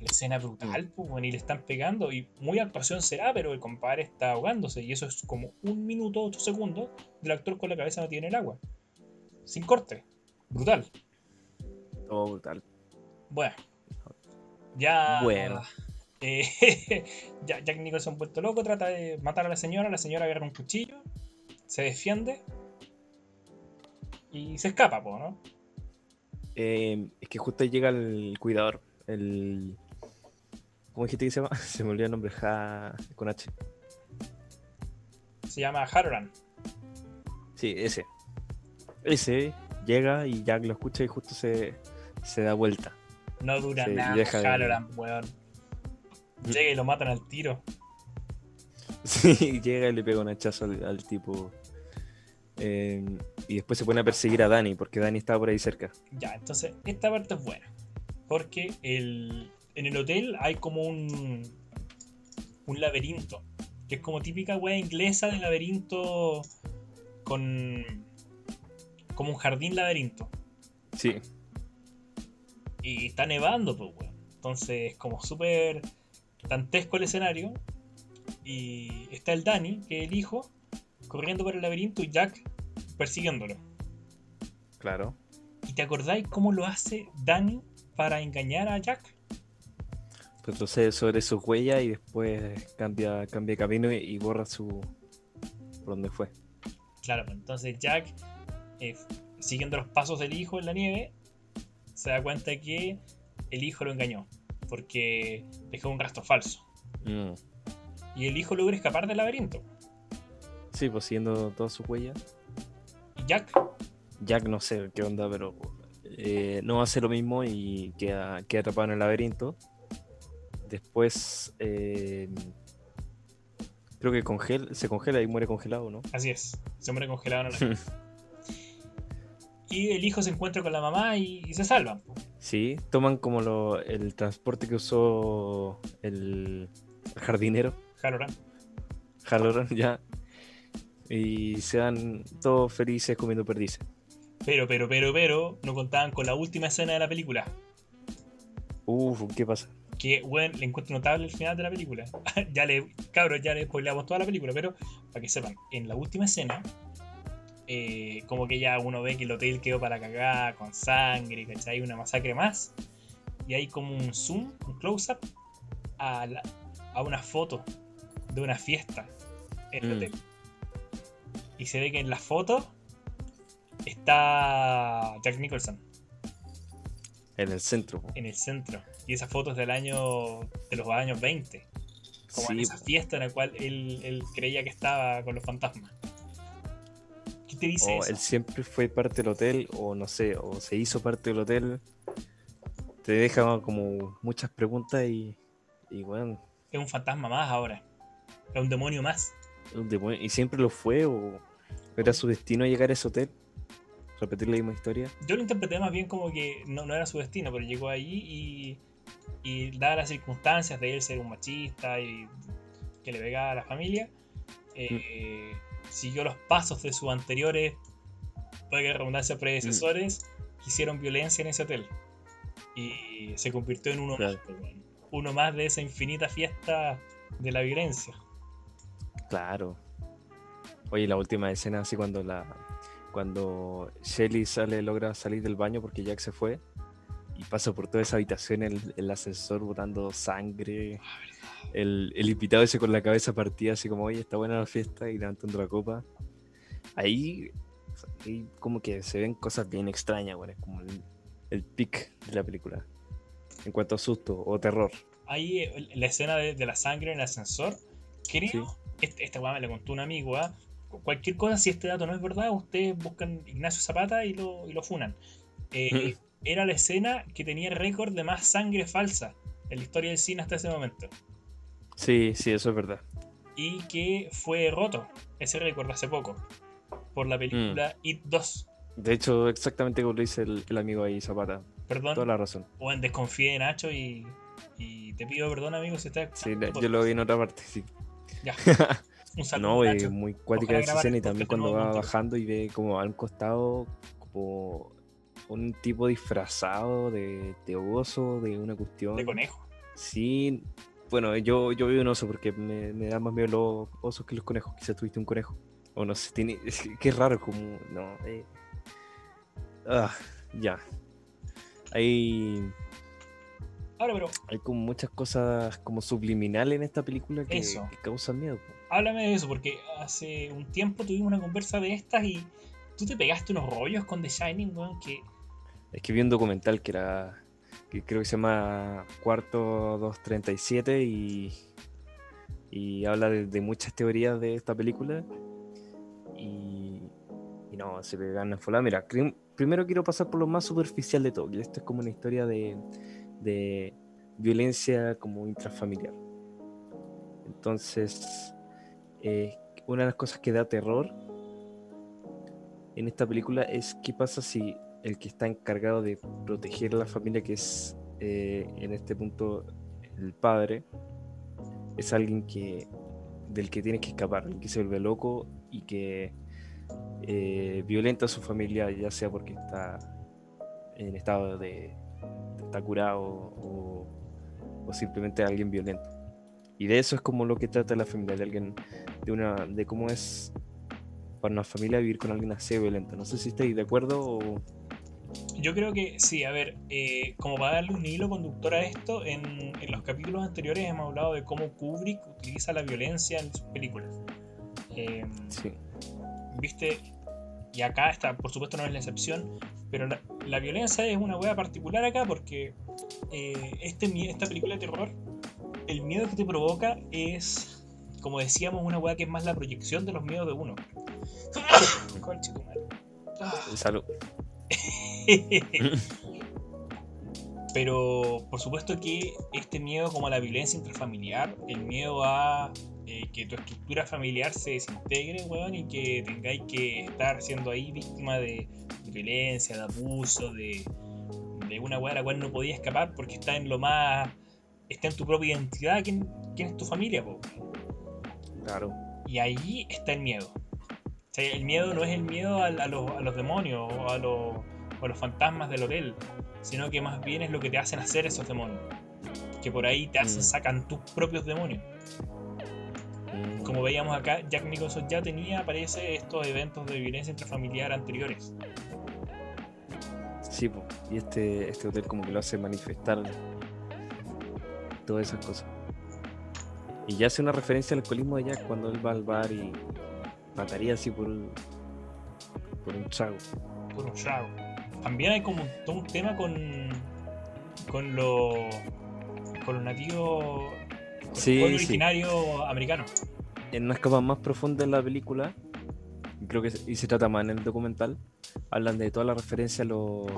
la escena brutal, pues, y le están pegando. Y muy actuación será, pero el compadre está ahogándose. Y eso es como un minuto, ocho segundos del actor con la cabeza no tiene el agua. Sin corte. Brutal. Todo brutal. Bueno. Ya. Bueno. Eh, Jack Nicholson vuelto loco, trata de matar a la señora, la señora agarra un cuchillo, se defiende y se escapa, ¿no? Eh, es que justo ahí llega el cuidador, el... ¿Cómo dijiste que se llama? Se me olvidó el nombre, ja... con H. Se llama Haroran. Sí, ese. Ese llega y Jack lo escucha y justo se, se da vuelta. No dura nada, Haroran, weón. Llega y lo matan al tiro. Sí, llega y le pega un hachazo al, tipo. Eh, y después se pone a perseguir a Dani, porque Dani estaba por ahí cerca. Ya, entonces esta parte es buena. Porque el, en el hotel hay como un, un laberinto. Que es como típica wea inglesa de laberinto con. como un jardín laberinto. Sí. Y está nevando, pues, weón. Entonces es como súper dantesco el escenario. Y está el Danny, que es el hijo, corriendo por el laberinto y Jack persiguiéndolo. Claro. ¿Y te acordáis cómo lo hace Danny para engañar a Jack? Retrocede sobre su huella y después cambia, cambia camino y, borra su. por donde fue. Claro, pues entonces Jack, eh, siguiendo los pasos del hijo en la nieve, se da cuenta que el hijo lo engañó porque dejó un rastro falso. Mm. Y el hijo logra escapar del laberinto. Sí, pues siguiendo toda su huella. ¿Y Jack? Jack no sé qué onda, pero eh, no hace lo mismo y queda, queda atrapado en el laberinto. Después eh, creo que se congela y muere congelado, ¿no? Así es, se muere congelado en el Y el hijo se encuentra con la mamá y, se salvan. Sí, toman como lo, el transporte que usó el, jardinero. Halloran. Halloran, ya. Y se dan todos felices comiendo perdices. Pero, pero, pero, pero, no contaban con la última escena de la película. Uf, ¿qué pasa? Que, bueno, le encuentro notable el final de la película. ya le, cabros, ya le spoileamos toda la película, pero para que sepan, en la última escena eh, como que ya uno ve que el hotel quedó para cagar con sangre, ¿cachai? Una masacre más. Y hay como un zoom, un close-up a, una foto de una fiesta en el mm. hotel. Y se ve que en la foto está Jack Nicholson. En el centro. En el centro. Y esa foto es del año. de los años 20. Como en esa fiesta en la cual él, él creía que estaba con los fantasmas o él siempre fue parte del hotel, o no sé, o se hizo parte del hotel. Te deja como muchas preguntas y, y bueno. Es un fantasma más ahora. Es un demonio más. ¿Y siempre lo fue o, ¿Era su destino llegar a ese hotel? ¿Repetir la misma historia? Yo lo interpreté más bien como que no, no era su destino, pero llegó allí y, y dadas las circunstancias de él ser un machista y que le pegaba a la familia, eh, mm. Siguió los pasos de sus anteriores, para que redundancia, predecesores, mm. que hicieron violencia en ese hotel. Y se convirtió en uno, más, uno más de esa infinita fiesta de la violencia. Claro. Oye, la última escena, así cuando la cuando Shelly sale, logra salir del baño porque Jack se fue y pasa por toda esa habitación el, el ascensor botando sangre. El, el, invitado ese con la cabeza partida, así como, oye, está buena la fiesta y levantando la copa. Ahí, ahí como que se ven cosas bien extrañas, bueno, es como el, el pic de la película. En cuanto a susto o terror. Ahí la escena de, de la sangre en el ascensor, creo, este, esta me le contó un amigo, ¿ah? cualquier cosa, si este dato no es verdad, ustedes buscan Ignacio Zapata y lo, y lo funan. Eh, era la escena que tenía el récord de más sangre falsa en la historia del cine hasta ese momento. Sí, sí, eso es verdad. Y que fue roto ese récord hace poco por la película mm. It 2. De hecho, exactamente como lo dice el, amigo ahí, Zapata. Perdón. Toda la razón. O en Desconfíe de Nacho y, y, te pido perdón, amigo, si estás. Sí, yo lo vi en otra parte, sí. Ya. Un saludo. No, muy cuática esa escena y también cuando va bajando y ve como al costado como un tipo disfrazado de, de oso, de una cuestión. De conejo. Sí, bueno, yo, yo vi un oso porque me, me da más miedo los osos que los conejos. Quizás tuviste un conejo. O no sé, tiene. Qué raro, como. No. Eh. Ah, ya. Hay. Ahora, pero. Hay como muchas cosas como subliminales en esta película que, que causan miedo. Háblame de eso, porque hace un tiempo tuvimos una conversa de estas y tú te pegaste unos rollos con The Shining, weón, que. Es que vi un documental que era que creo que se llama Cuarto 237 y, y habla de, muchas teorías de esta película. Y, y no, se pegan a full. Mira, primero quiero pasar por lo más superficial de todo, que esto es como una historia de, de violencia como intrafamiliar. Entonces, eh, una de las cosas que da terror en esta película es qué pasa si el que está encargado de proteger a la familia, que es eh, en este punto el padre, es alguien que del que tiene que escapar, el que se vuelve loco y que eh, violenta a su familia, ya sea porque está en estado de, está curado o, o, simplemente alguien violento. Y de eso es como lo que trata la familia, de alguien, de una, de cómo es para una familia vivir con alguien así violento. No sé si estáis de acuerdo o yo creo que sí, a ver, eh, como para darle un hilo conductor a esto, en, los capítulos anteriores hemos hablado de cómo Kubrick utiliza la violencia en sus películas. Em, sí. Viste, y acá está, por supuesto no es la excepción, pero la, violencia es una hueá particular acá porque eh, este, esta película de terror, el miedo que te provoca es, como decíamos, una hueá que es más la proyección de los miedos de uno. Salud. Pero por supuesto que este miedo como a la violencia intrafamiliar, el miedo a eh, que tu estructura familiar se desintegre, weón, y que tengáis que estar siendo ahí víctima de, violencia, de abuso, de, de una weá a la cual no podías escapar porque está en lo más. está en tu propia identidad, quién, quién es tu familia, po? Claro. Y ahí está el miedo. Sea, el miedo no es el miedo a, a, los, a los demonios o a los o los fantasmas del hotel, sino que más bien es lo que te hacen hacer esos demonios. Que por ahí te hacen, mm. sacan tus propios demonios. Mm. Como veíamos acá, Jack Nicholson ya tenía, parece, estos eventos de violencia intrafamiliar anteriores. Sí, y este, este hotel como que lo hace manifestar todas esas cosas. Y ya hace una referencia al alcoholismo de Jack cuando él va al bar y mataría así por, por un trago. Por un trago. También hay como todo un tema con con los con los nativos sí, originario americano. En una capa más profunda en la película creo que y se trata más en el documental hablan de toda la referencia a los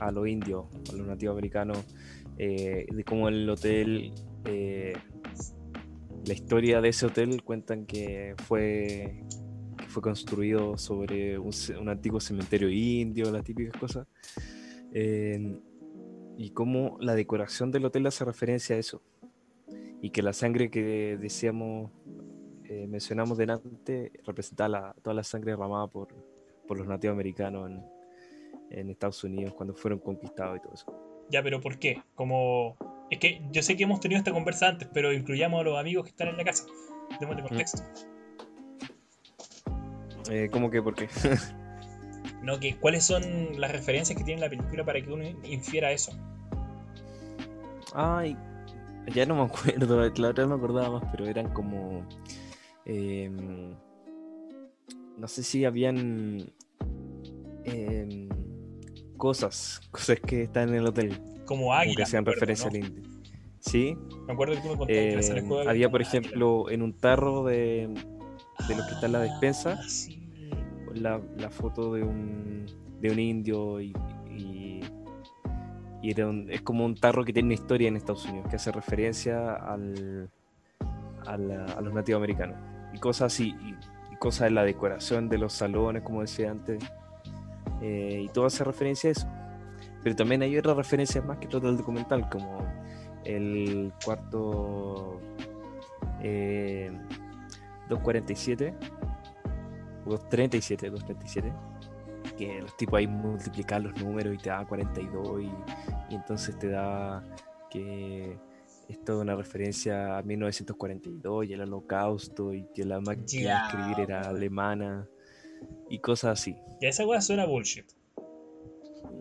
a los indios a los nativos americanos eh, de cómo el hotel eh, la historia de ese hotel cuentan que fue fue construido sobre un, antiguo cementerio indio, las típicas cosas. y cómo la decoración del hotel hace referencia a eso. Y que la sangre que decíamos, eh, mencionamos delante, representaba toda la sangre derramada por, por los nativos americanos en, en Estados Unidos cuando fueron conquistados y todo eso. Ya, pero ¿por qué? Como es que yo sé que hemos tenido esta conversa antes, pero incluyamos a los amigos que están en la casa. Démosle contexto. Eh, ¿Cómo que por qué? no, que cuáles son las referencias que tiene la película para que uno infiera eso. Ay, ya no me acuerdo, la otra me acordaba más, pero eran como. Em, no sé si habían. Em, cosas, cosas que están en el hotel como águila. que sean referencia al indio. Sí. Me acuerdo que tú me contaste eh, Había, por ejemplo, en un tarro de, de lo que está en la despensa, ah, la, la, foto de un, de un indio y, y, era es como un tarro que tiene una historia en Estados Unidos, que hace referencia al, a, los nativos americanos. Y cosas así, y, cosas de la decoración de los salones, como decía antes. Eh, y todo hace referencia a eso. Pero también hay otras referencias más que todo el documental, como el cuarto 247 o 237, 237, que los tipos ahí multiplican los números y te da 42 y, y entonces te da que es toda una referencia a 1942 y el holocausto y que la máquina de escribir era alemana y cosas así. Y esa weá suena bullshit.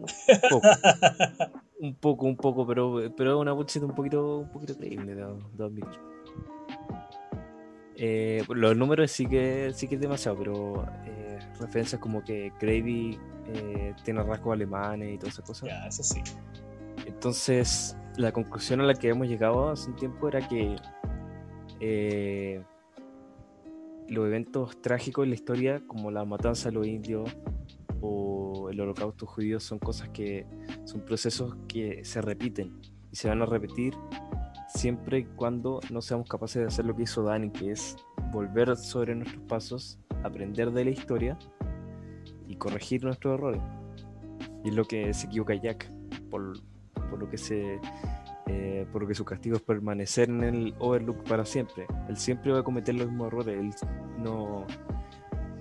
un poco, un poco, pero, pero es una bullshit un poquito, un poquito creíble, de, admitir. Eh, los números sí que, sí que es demasiado, pero eh, referencias como que Gravy eh, tiene rasgos alemanes y todas esas cosas. Ya, eso sí. Entonces, la conclusión a la que hemos llegado hace un tiempo era que los eventos trágicos en la historia, como la matanza de los indios, o el holocausto judío son cosas que son procesos que se repiten y se van a repetir siempre y cuando no seamos capaces de hacer lo que hizo Dani, que es volver sobre nuestros pasos, aprender de la historia y corregir nuestros errores. Y es lo que se equivoca Jack, por, por lo que se eh, por lo que su castigo es permanecer en el Overlook para siempre. Él siempre va a cometer los mismos errores, él no,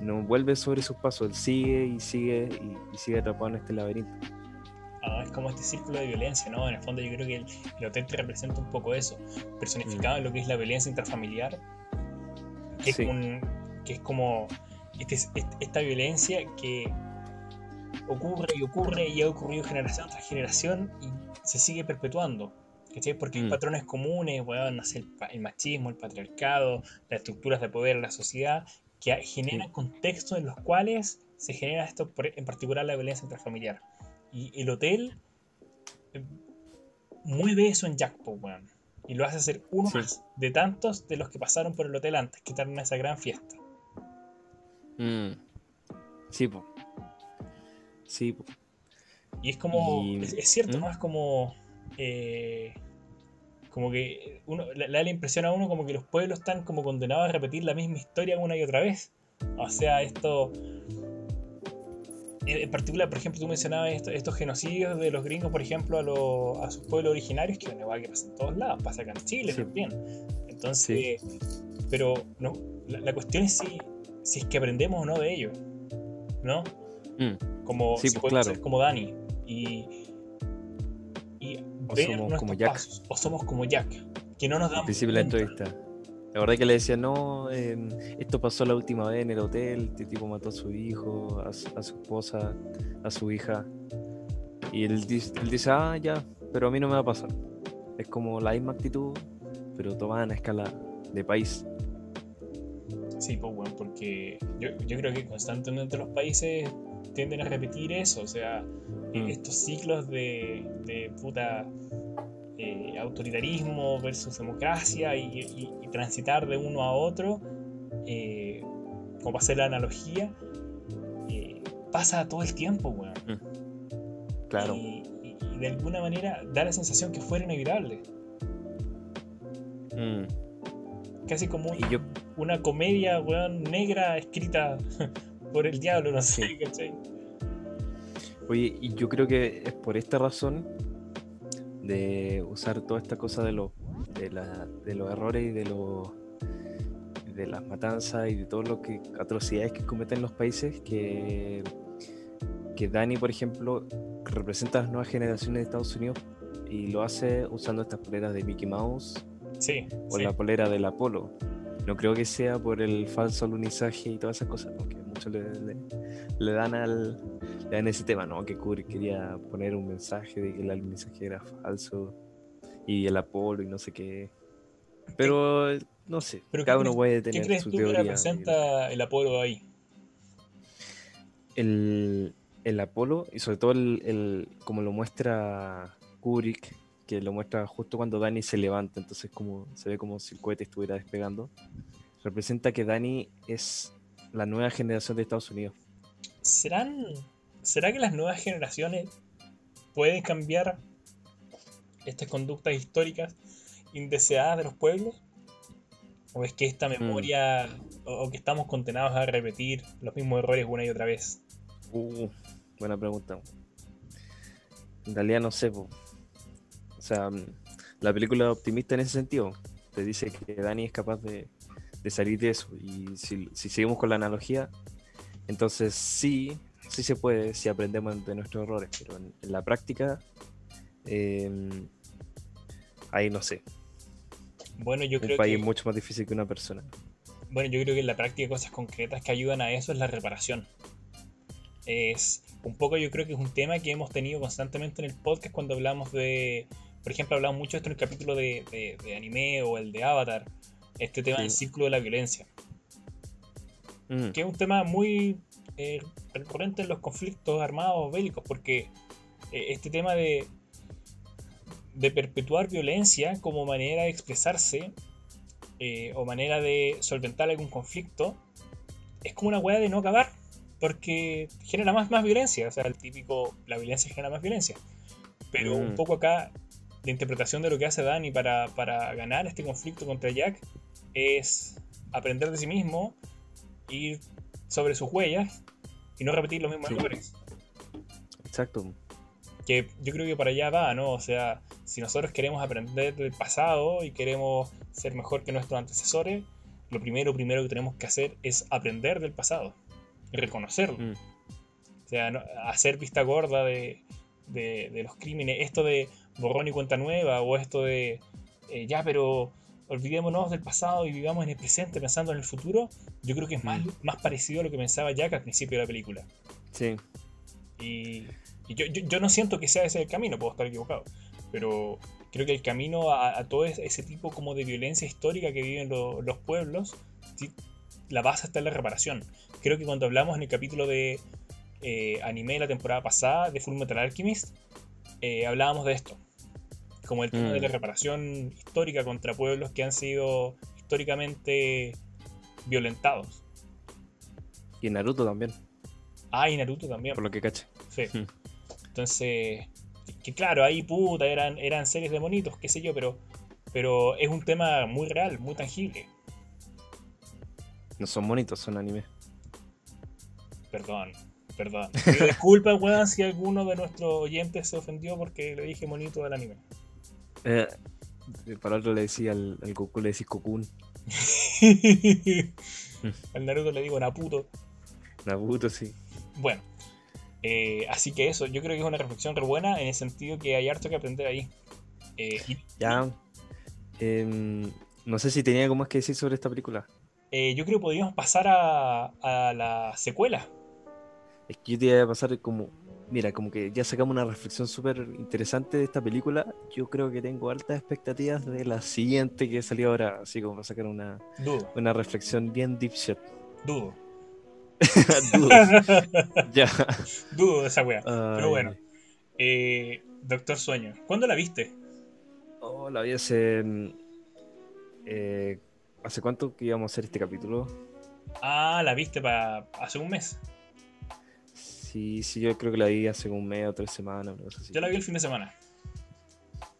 no vuelve sobre sus pasos, él sigue y sigue y, sigue atrapado en este laberinto. Ah, es como este círculo de violencia, ¿no? En el fondo yo creo que el, hotel te representa un poco eso, personificado en lo que es la violencia intrafamiliar, que, es, como este, este, esta violencia que ocurre y ocurre y ha ocurrido generación tras generación y se sigue perpetuando. Porque hay mm. patrones comunes, bueno, el, machismo, el patriarcado, las estructuras de poder en la sociedad, que generan contextos en los cuales se genera esto, en particular la violencia intrafamiliar. Y el hotel eh, mueve eso en Jackpot, weón. Y lo hace ser uno más de tantos de los que pasaron por el hotel antes que estaban en esa gran fiesta. Mm. Sí, po. Sí, po. Y es como. Es, cierto, ¿no? ¿Mm? Es como. Eh, como que uno, le, da la impresión a uno como que los pueblos están como condenados a repetir la misma historia una y otra vez. O sea, esto... En particular, por ejemplo, tú mencionabas estos genocidios de los gringos, por ejemplo, a, a sus pueblos originarios, que una que pasa en todos lados, pasa acá en Chile también. Entonces, pero no, la, cuestión es si, si es que aprendemos o no de ello, ¿no? Mm. Como, sí, pues, claro. como Dani. Y, o somos como Jack. o somos como Jack, que no nos damos. principio de la entrevista. La verdad que le decía, no, em, esto pasó la última vez en el hotel, este tipo mató a su hijo, a su, esposa, a su hija. Y él, dice, ah, ya, pero a mí no me va a pasar. Es como la misma actitud, pero tomada en escala de país. Sí, pues bueno, porque yo, yo creo que constantemente los países tienden a repetir eso, o sea, mm. estos ciclos de, puta eh, autoritarismo versus democracia y, transitar de uno a otro, eh, como para hacer la analogía, eh, pasa todo el tiempo, weón. Mm. Claro. Y, de alguna manera da la sensación que fuera inevitable. Mm. Casi como un, una comedia, weón, negra escrita por el diablo, no sé, Oye, y yo creo que es por esta razón de usar toda esta cosa de, los de, de los errores y de los de las matanzas y de todas las atrocidades que cometen los países que, que Dani, por ejemplo, representa a las nuevas generaciones de Estados Unidos y lo hace usando estas poleras de Mickey Mouse o la polera del Apolo. No creo que sea por el falso alunizaje y todas esas cosas, porque le, dan al le dan ese tema, ¿no? Que Kubrick quería poner un mensaje de que el alunizaje era falso y el Apolo y no sé qué. Pero no sé, ¿Pero cada uno puede tener ¿qué crees tú Que representa el Apolo ahí? El, el Apolo y sobre todo el, el, como lo muestra Kubrick, que lo muestra justo cuando Dani se levanta, entonces como se ve como si el cohete estuviera despegando, representa que Dani es la nueva generación de Estados Unidos. ¿Serán, ¿Será que las nuevas generaciones pueden cambiar estas conductas históricas indeseadas de los pueblos? ¿O es que esta mm. memoria, o, que estamos condenados a repetir los mismos errores una y otra vez? Uh, buena pregunta. En realidad no sé, o sea, mm, la película es optimista en ese sentido. Te dice que Dani es capaz de, salir de eso. Y si, seguimos con la analogía, entonces sí, sí se puede si aprendemos de nuestros errores, pero en, la práctica, em, ahí no sé. Bueno, yo creo Un país es mucho más difícil que una persona. Bueno, yo creo que en la práctica cosas concretas que ayudan a eso es la reparación. Es un poco, yo creo que es un tema que hemos tenido constantemente en el podcast cuando hablamos de, por ejemplo, hablamos mucho de esto en el capítulo de, anime o el de Avatar, este tema del círculo de la violencia. Mm. Que es un tema muy eh, recurrente en los conflictos armados bélicos, porque eh, este tema de, de perpetuar violencia como manera de expresarse eh, o manera de solventar algún conflicto es como una hueá de no acabar porque genera más, más violencia, o sea, el típico, la violencia genera más violencia. Pero un mm. poco acá, la interpretación de lo que hace Dani para, para ganar este conflicto contra Jack es aprender de sí mismo, ir sobre sus huellas y no repetir los mismos errores. Exacto. Que yo creo que para allá va, ¿no? O sea, si nosotros queremos aprender del pasado y queremos ser mejor que nuestros antecesores, lo primero, primero que tenemos que hacer es aprender del pasado y reconocerlo. Mm. O sea, hacer vista gorda de, los crímenes, esto de borrón y cuenta nueva, o esto de, eh, ya, pero olvidémonos del pasado y vivamos en el presente pensando en el futuro, yo creo que es más, mm. más parecido a lo que pensaba Jack al principio de la película. Sí. Y, yo, no siento que sea ese el camino, puedo estar equivocado, pero creo que el camino a, todo ese tipo como de violencia histórica que viven los pueblos, la base está en la reparación. Creo que cuando hablamos en el capítulo de eh, anime de la temporada pasada de Full Metal Alchemist, eh, hablábamos de esto. Como el tema de la mm. reparación histórica contra pueblos que han sido históricamente violentados. Y Naruto también. Ah, y Naruto también. Por lo que caché. Sí. Hmm. Entonces, que claro, ahí puta, eran, eran series de monitos, qué sé yo, pero, pero es un tema muy real, muy tangible. No son monitos, son anime. Perdón, perdón. disculpa, weón, si alguno de nuestros oyentes se ofendió porque le dije monito del anime. Eh, para otro le decía al, Goku, le decís Cocoon. al Naruto le digo Naputo. Naputo, sí. Bueno, eh, así que eso, yo creo que es una reflexión re buena en el sentido que hay harto que aprender ahí. Eh, ya. Em, no sé si tenía algo más que decir sobre esta película. Eh, yo creo que podríamos pasar a, la secuela. Es que yo te iba a pasar como, mira, como que ya sacamos una reflexión súper interesante de esta película. Yo creo que tengo altas expectativas de la siguiente que salió ahora, así como para sacar una, una reflexión bien deep shit. Dudo. Dudo. ya. Dudo de esa wea. Pero bueno. Eh, Doctor Sueño. ¿Cuándo la viste? Oh, la vi hace. Eh, ¿Hace cuánto que íbamos a hacer este capítulo? Ah, la viste para hace un mes. Sí, sí, yo creo que la vi hace un mes o tres semanas. Yo la vi el fin de semana.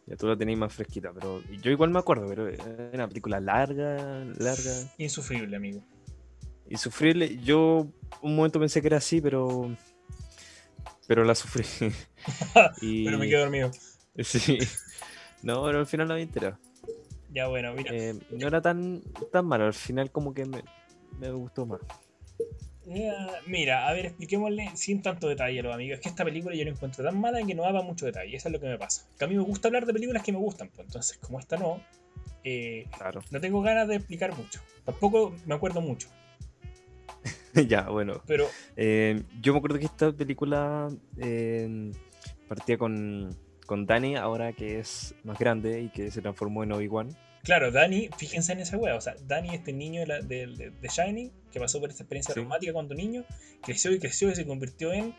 Ya tú la tenéis más fresquita, pero yo igual me acuerdo, pero es una película larga, larga. Insufrible, amigo. Insufrible. Yo un momento pensé que era así, pero. Pero la sufrí. Pero me quedé dormido. Sí. No, pero al final no me enterado. Ya bueno, mira. Eh, no era tan, tan malo, al final como que me, me gustó más. Mira, a ver, expliquémosle sin tanto detalle a los amigos. Es que esta película yo la encuentro tan mala que no daba mucho detalle. Eso es lo que me pasa. Que a mí me gusta hablar de películas que me gustan. Pues, entonces, como esta no, eh, Claro. no tengo ganas de explicar mucho. Tampoco me acuerdo mucho. ya, bueno. Pero Eh, yo me acuerdo que esta película eh, partía con, con Danny, ahora que es más grande y que se transformó en Obi-Wan. Claro, Danny, fíjense en esa wea, o sea, Danny, este niño de, la- de, de- de Shining, que pasó por esta experiencia Sí. traumática cuando niño, creció y creció y se convirtió en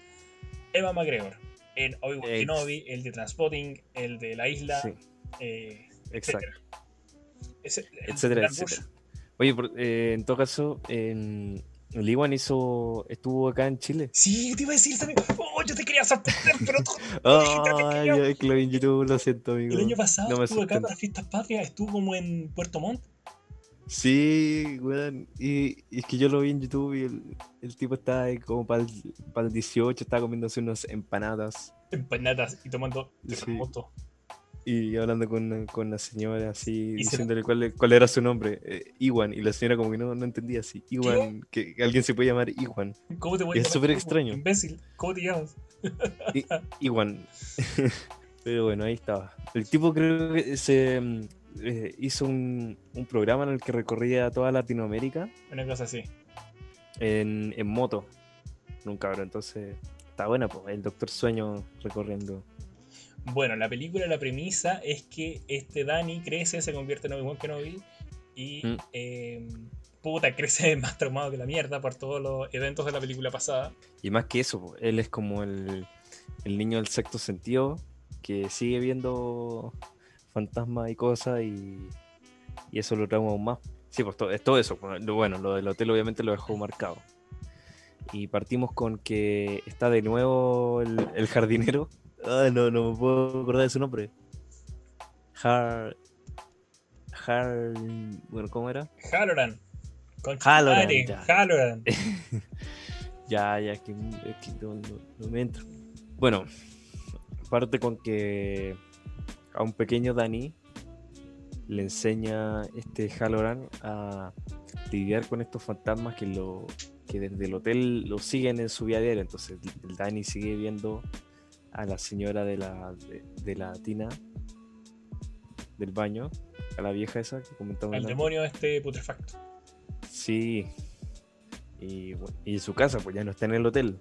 Eva McGregor, en Obi-Wan Kenobi, el de Transpotting, el de la isla, Sí, eh, exacto. ese- Etcétera, Gran etcétera. Rush. Oye, por- eh, en todo caso, en, el Iwan hizo, estuvo acá en Chile. Sí, te iba a decir también, oh, yo te quería sorprender, pero tú- Ay, ay, que lo vi en YouTube, lo siento, amigo. el año pasado No estuvo acá para Fiestas Patrias, estuvo como en Puerto Montt. Sí, weón. Y, y es que yo lo vi en YouTube y el, el tipo estaba ahí como para el, 18, estaba comiéndose unas empanadas empanadas y tomando Sí. Y hablando con, con la señora así, Y diciéndole cuál, cuál era su nombre, eh, Iwan. Y la señora como que no, no entendía así. Iwan, que, alguien se puede llamar Iwan. ¿Cómo te voy a Es súper extraño. Imbécil, ¿cómo te llamas? I- Iwan. Pero bueno, ahí estaba. El tipo creo que se mm, eh, hizo un, un programa en el que recorría toda Latinoamérica Una cosa así. en, en moto. Un cabrón, entonces está buena, pues. El Doctor Sueño recorriendo. Bueno, la película, la premisa es que este Danny crece, se convierte en Obi-Wan Kenobi y Mm. eh, puta, crece más traumado que la mierda por todos los eventos de la película pasada. Y más que eso, él es como el, el niño del sexto sentido que sigue viendo fantasmas y cosas y, y eso lo trauma aún más. Sí, pues todo, es todo eso. Bueno, lo del hotel obviamente lo dejó marcado. Y partimos con que está de nuevo el, el jardinero. Ay, no, no me puedo acordar de su nombre. Har... Har... Bueno, ¿cómo era? Halloran. Con Halloran, ya. Halloran. Ya, ya, es que, que no, no- no me entro. Bueno, parte con que a un pequeño Dani le enseña este Halloran a lidiar con estos fantasmas que lo que desde el hotel lo siguen en su vida diaria. Entonces el Dani sigue viendo a la señora de la, de, de la tina del baño, a la vieja esa que comentamos. Al demonio este putrefacto. Sí. Y, y su casa, pues ya no está en el hotel.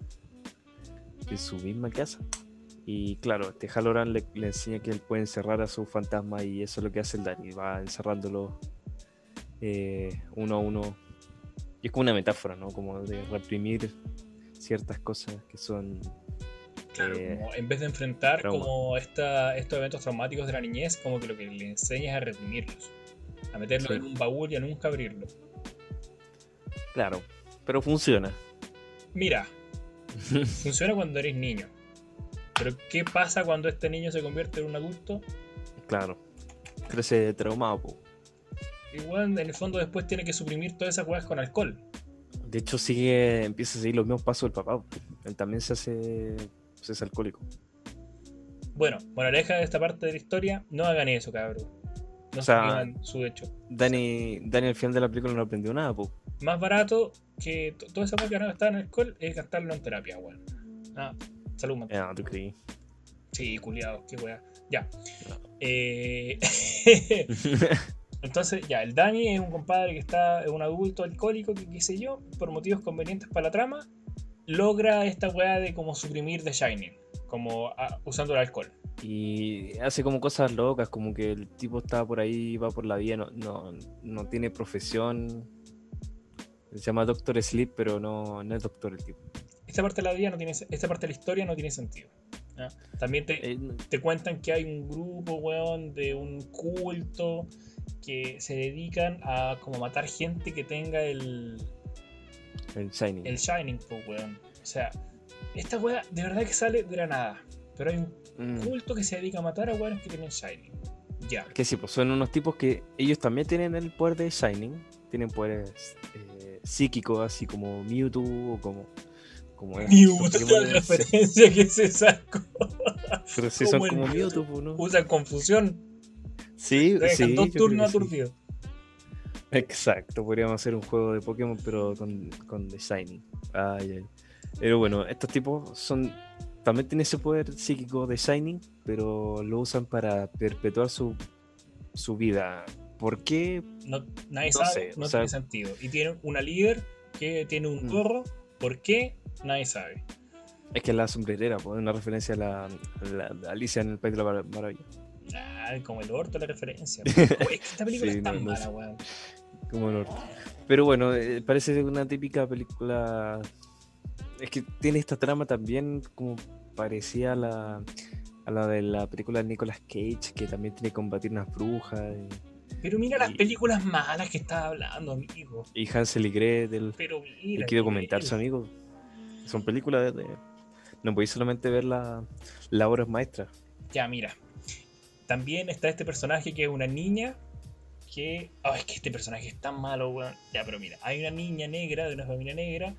Es su misma casa. Y claro, este Halloran le, le enseña que él puede encerrar a su fantasma y eso es lo que hace el Dani. Va encerrándolo eh, uno a uno. Y es como una metáfora, ¿no? Como de reprimir ciertas cosas que son... Claro, eh, como en vez de enfrentar trauma. como esta, estos eventos traumáticos de la niñez, como que lo que le enseña es a reprimirlos. A meterlo Sí. en un baúl y a nunca abrirlo. Claro, pero funciona. Mira, funciona cuando eres niño. Pero ¿qué pasa cuando este niño se convierte en un adulto? claro. Crece traumado, po. Igual en el fondo después tiene que suprimir todas esas cosas con alcohol. De hecho, sigue, empieza a seguir los mismos pasos del papá. Él también se hace, se hace alcohólico. Bueno, moraleja de esta parte de la historia, no hagan eso, cabrón. No O sea, su hecho. Dani, Dani al final de la película no aprendió nada, po. Más barato que to- toda esa cosa que a gastar en alcohol es gastarlo en terapia, weón. Ah, salud mental. Ah, no creí. Sí, culiado, qué weá. Ya. No. Eh, Entonces, ya, el Dani es un compadre que está, es un adulto alcohólico que, qué sé yo, por motivos convenientes para la trama, logra esta weá de como suprimir The Shining, como ah, usando el alcohol. y hace como cosas locas, como que el tipo está por ahí, va por la vida, no, no, no tiene profesión. Se llama Doctor Sleep, pero no, no es doctor el tipo. Esta parte de la vida no tiene, esta parte de la historia no tiene sentido. También te, Eh, te cuentan que hay un grupo, weón, de un culto que se dedican a como matar gente que tenga el, el Shining. el Shining, po, weón. O sea, esta weá de verdad que sale de la nada. Pero hay un mm. culto que se dedica a matar a weones que tienen Shining. Ya. Que sí, pues son unos tipos que ellos también tienen el poder de Shining. Tienen poderes eh, psíquicos, así como Mewtwo o como. como Mewtwo, la referencia que se sacó. Pero si son como Mewtwo, pues, ¿no? Usan confusión. Sí, sí. Dos turnos aturdidos. Exacto, podríamos hacer un juego de Pokémon, pero con, con The Shining. Ay, ay. Pero bueno, estos tipos son. También tienen ese poder psíquico de Shining, pero lo usan para perpetuar su, su vida. ¿Por qué? No, nadie sabe, no tiene sentido. Y tienen una líder que tiene un mm. gorro. ¿Por qué? Nadie sabe. Es que es la sombrerera, pues, una referencia a la, Alicia en el País de la Maravilla. Ah, como el orto la referencia. es que esta película es tan mala, weón. Como el orto. Pero bueno, eh, parece una típica película es que tiene esta trama también como parecía a la, a la de la película de Nicolas Cage, que también tiene que combatir unas brujas. Pero mira las películas malas que estás hablando, amigo. Y Hansel y Gretel. Pero mira. Y comentar su amigo. Son películas de. No podéis solamente ver la, la obra maestra. Ya, mira. También está este personaje que es una niña que. Oh, es que este personaje es tan malo, weón. Ya, pero mira, hay una niña negra de una familia negra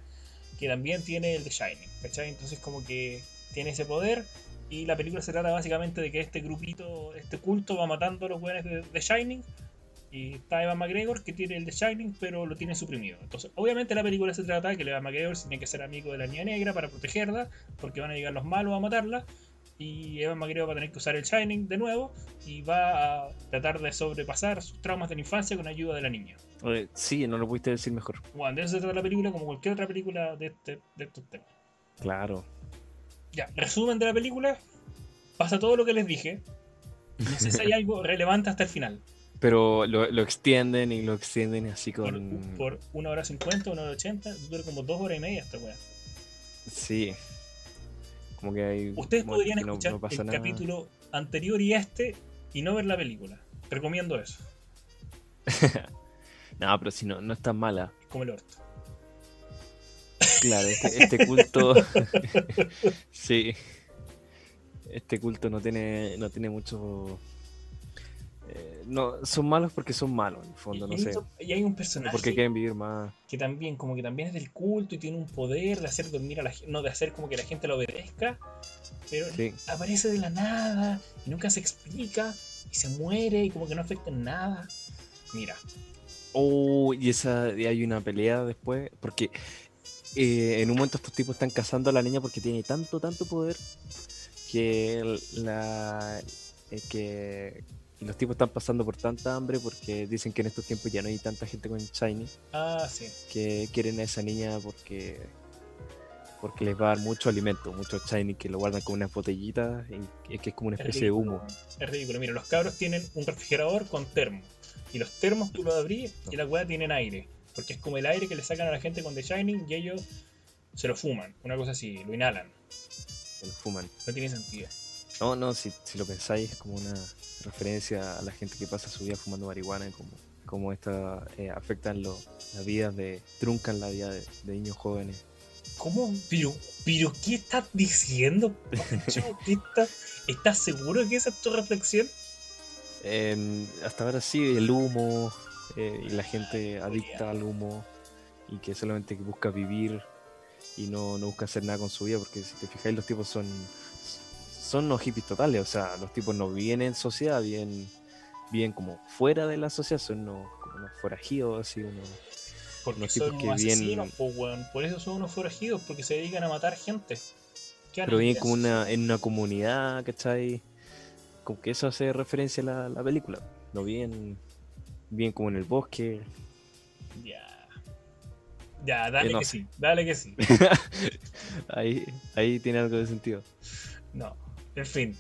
que también tiene el de Shining, ¿cachai? Entonces como que tiene ese poder y la película se trata básicamente de que este grupito, este culto va matando a los buenos de, Shining y está Evan McGregor que tiene el de Shining pero lo tiene suprimido. Entonces obviamente la película se trata de que Evan McGregor tiene que ser amigo de la niña negra para protegerla porque van a llegar los malos a matarla y Evan McGregor va a tener que usar el Shining de nuevo y va a tratar de sobrepasar sus traumas de la infancia con ayuda de la niña. sí, no lo pudiste decir mejor. Bueno, de eso se trata la película como cualquier otra película de, este, de estos temas. Claro. Ya, resumen de la película. Pasa todo lo que les dije. No sé si hay algo relevante hasta el final. Pero lo, extienden y lo extienden así con. Por, una hora cincuenta, una hora ochenta, dura como dos horas y media esta weá. Sí, como que hay. Ustedes podrían escuchar el capítulo anterior y este y no ver la película. Recomiendo eso. no, pero si no, no es tan mala. Es como el orto. Claro, este, este culto. sí. Este culto no tiene, no tiene mucho eh, no, son malos porque son malos, en el fondo, no sé. Y hay un personaje. Porque quieren vivir más. Que también, como que también es del culto y tiene un poder de hacer dormir a la gente. No, de hacer como que la gente lo obedezca. Pero aparece de la nada y nunca se explica y se muere y como que no afecta en nada. Mira. Oh, y esa y hay una pelea después. Porque eh, en un momento estos tipos están cazando a la niña porque tiene tanto, tanto poder que la. Eh, que y los tipos están pasando por tanta hambre porque dicen que en estos tiempos ya no hay tanta gente con Shiny. Ah, sí. Que quieren a esa niña porque porque les va a dar mucho alimento, mucho Shiny que lo guardan con unas botellitas y que es como una especie de humo. Es ridículo. Mira, los cabros tienen un refrigerador con termo. Y los termos tú los abrís y la weá tienen aire. Porque es como el aire que le sacan a la gente con The Shining y ellos se lo fuman. Una cosa así, lo inhalan. Se lo fuman. No tiene sentido. No, no, si, si lo pensáis es como una referencia a la gente que pasa su vida fumando marihuana y como, como esta eh, afectan las vidas de, truncan la vida de, niños jóvenes. ¿Cómo? Pero, pero ¿qué estás diciendo, ¿Estás seguro de que esa es tu reflexión? hasta ahora sí, el humo eh, y la gente adicta al humo y que solamente busca vivir y no, no busca hacer nada con su vida porque si te fijáis los tipos son son los hippies totales, o sea, los tipos no viven en sociedad, viven, bien como fuera de la sociedad, son unos, unos forajidos, así, unos, porque son que vienen... por eso son unos forajidos, porque se dedican a matar gente. Pero viven como una, en una comunidad, ¿cachai? Como que eso hace referencia a la, película. No viven, bien como en el bosque. Ya. Ya, dale que sí, dale que sí. ahí, ahí tiene algo de sentido. No. En fin.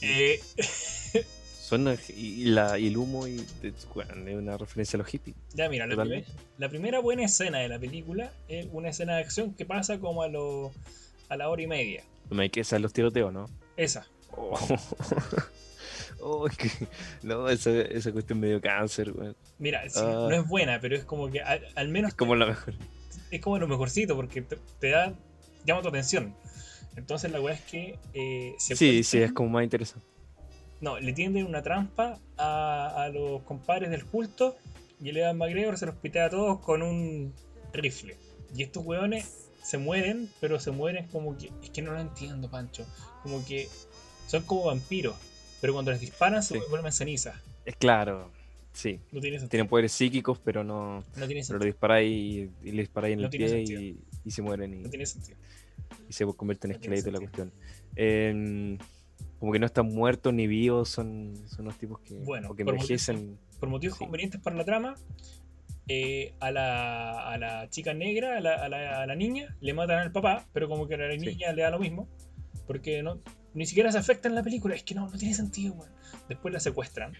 Eh... Suena y, la, y el humo y, es una referencia a los hippies. Ya, mira, la, primera buena escena de la película es una escena de acción que pasa como a, lo, a la hora y media. No hay que hacer los tiroteos, ¿no? Esa. Oh. oh que, no, esa, esa cuestión medio cáncer, güey. Mira, no ah. es buena, pero es como que al, menos. Es como la mejor. Es como lo mejorcito, porque te, te da. llama tu atención. Entonces la weá es que eh, se Sí, sí, es como más interesante. No, le tienden una trampa a, los compadres del culto y el Evan McGregor se los pitea a todos con un rifle. Y estos weones se mueren, pero se mueren como que. Es que no lo entiendo, Pancho. Como que son como vampiros, pero cuando les disparan se vuelven cenizas. Es claro, sí. No tiene Tienen poderes psíquicos, pero no. No tiene sentido. Pero lo disparáis y, y le disparáis en el pie y, se mueren. Y, no tiene sentido. Y se convierte en esqueleto la cuestión. como que no están muertos ni vivos, son, son unos tipos que, bueno, envejecen. Por motivos, convenientes para la trama, eh, a, la, a, la, chica negra, a la, a la, niña, le matan al papá, pero como que a la niña le da lo mismo, porque no, ni siquiera se afecta en la película. Es que no, no tiene sentido, Después la secuestran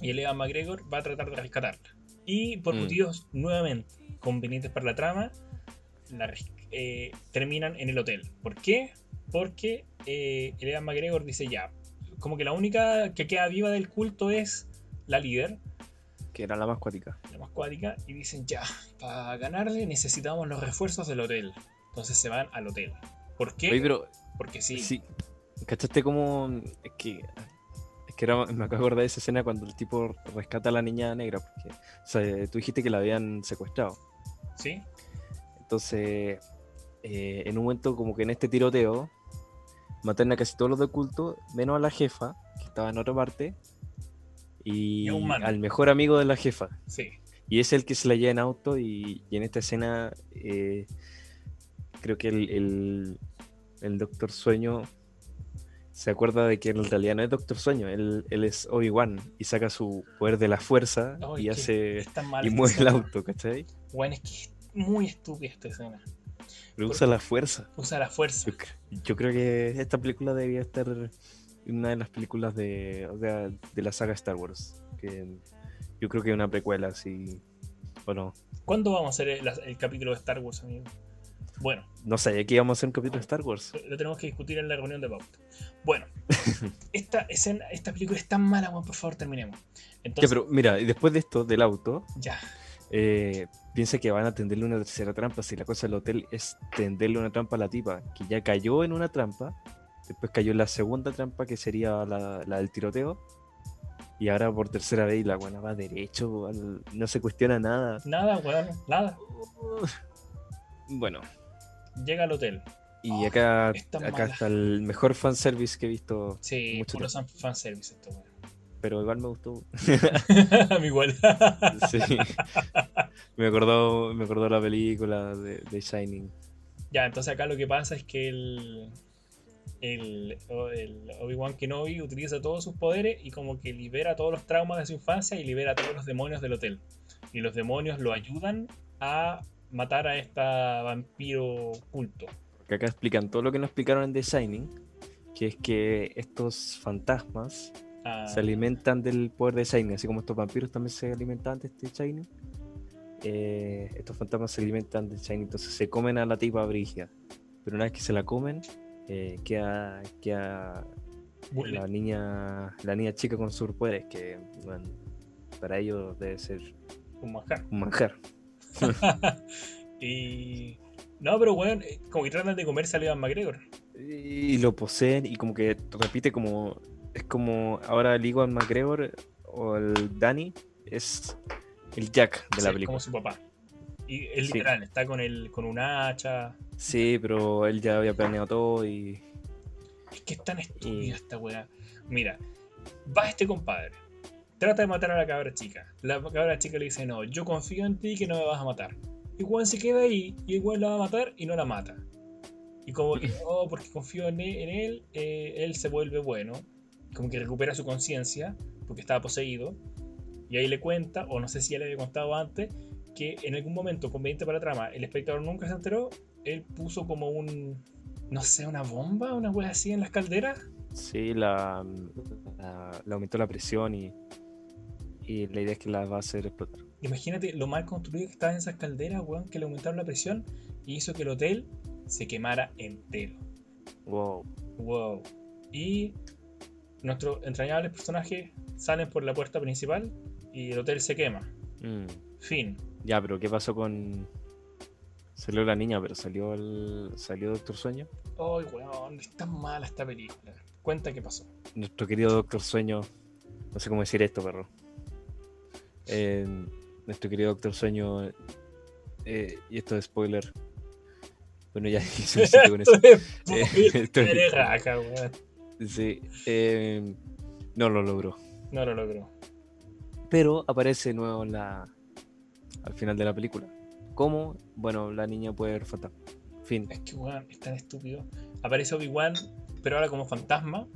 y el Evan McGregor va a tratar de rescatarla. Y por mm. motivos nuevamente convenientes para la trama, eh, terminan en el hotel. ¿Por qué? Porque eh, Evan McGregor dice ya, como que la única que queda viva del culto es la líder. Que era la más cuática. La más cuática. Y dicen ya, para ganarle necesitamos los refuerzos del hotel. Entonces se van al hotel. ¿Por qué? Porque sí. sí. ¿Cachaste cómo.? Es que. Es que era, me acabo de acordar de esa escena cuando el tipo rescata a la niña negra. Porque, o sea, tú dijiste que la habían secuestrado. Sí. Entonces, eh, en un momento, como que en este tiroteo, matan a casi todos los de culto, menos a la jefa, que estaba en otra parte, y, al mejor amigo de la jefa. Sí. Y es el que se la lleva en auto, y, en esta escena, eh, creo que el, el Doctor Sueño se acuerda de que en realidad no es Doctor Sueño, él, es Obi-Wan y saca su poder de la fuerza y hace y mueve el auto, ¿cachai? Bueno, es que es muy estúpida esta escena. Pero usa la fuerza. Usa la fuerza. Yo, creo que esta película debería estar en una de las películas de, de la saga Star Wars. Que yo creo que es una precuela, así. Bueno. ¿Cuándo vamos a hacer el capítulo de Star Wars, amigo? Bueno. No sé, aquí vamos a hacer un capítulo de Star Wars. Lo tenemos que discutir en la reunión de pauta. Bueno, esta, escena, esta película es tan mala, bueno, por favor, terminemos. ya, pero mira, después de esto, del auto, ya. Eh, piensa que van a tenderle una tercera trampa. Si la cosa del hotel es tenderle una trampa a la tipa, que ya cayó en una trampa, después cayó en la segunda trampa, que sería la, del tiroteo. Y ahora por tercera vez la buena va derecho, no se cuestiona nada. Nada, weón, nada. Bueno, llega al hotel. Y acá, acá está el mejor fanservice que he visto. Sí, mucho puro fanservice esto, Pero igual me gustó. a mí igual. sí. Me acordó, me acordó la película de, Shining. Ya, entonces acá lo que pasa es que el, el, el Obi-Wan Kenobi utiliza todos sus poderes y como que libera todos los traumas de su infancia y libera todos los demonios del hotel. Y los demonios lo ayudan a matar a esta vampiro culto. Que acá explican todo lo que nos explicaron en The Shining, que es que estos fantasmas ah. se alimentan del poder de Shining, así como estos vampiros también se alimentan de este Shining. Eh, estos fantasmas se alimentan del Shining, entonces se comen a la tipa brigia. Pero una vez que se la comen, eh, queda, queda la niña la niña chica con sus poderes, que para ellos debe ser un manjar. Un manjar. y. No, pero bueno, eh, como que tratan de comerse a Levan McGregor. Y lo poseen y como que repite como. Es como ahora el Iwan McGregor o el Danny es el Jack de la película. Como su papá. Y es literal, está con el, con un hacha. Sí, pero él ya había planeado todo y. Es que es tan estúpida esta weá. Mira, va este compadre trata de matar a la cabra chica. La cabra chica le dice, no, yo confío en ti que no me vas a matar. Y Juan se queda ahí y igual la va a matar y no la mata. Y como que, oh, porque confío en él, eh, él, se vuelve bueno. Como que recupera su conciencia porque estaba poseído. Y ahí le cuenta, o no sé si ya le había contado antes, que en algún momento, conveniente para la trama, el espectador nunca se enteró. Él puso como un, no sé, una bomba, una wea así en las calderas. Sí, la, la aumentó la presión y y la idea es que la va a hacer explotar. Imagínate lo mal construido que estaba en esas calderas, weón, que le aumentaron la presión y hizo que el hotel se quemara entero. Wow. Wow. Y nuestros entrañables personajes salen por la puerta principal y el hotel se quema. Mm. Fin. Ya, pero ¿qué pasó con. Salió la niña, pero salió el. salió Doctor Sueño? Ay, weón, es tan mala esta película. Cuenta qué pasó. Nuestro querido Doctor Sueño, no sé cómo decir esto, perro. Eh, nuestro querido Doctor Sueño, eh, y esto es spoiler. Bueno, ya hice un sitio con eso. Eh, esto es weón. Sí, eh, no lo logró. No lo logró. Pero aparece de nuevo en la, al final de la película. ¿Cómo? Bueno, la niña puede ver fantasma. Fin. Es que, weón, es tan estúpido. Aparece Obi-Wan, pero ahora como fantasma.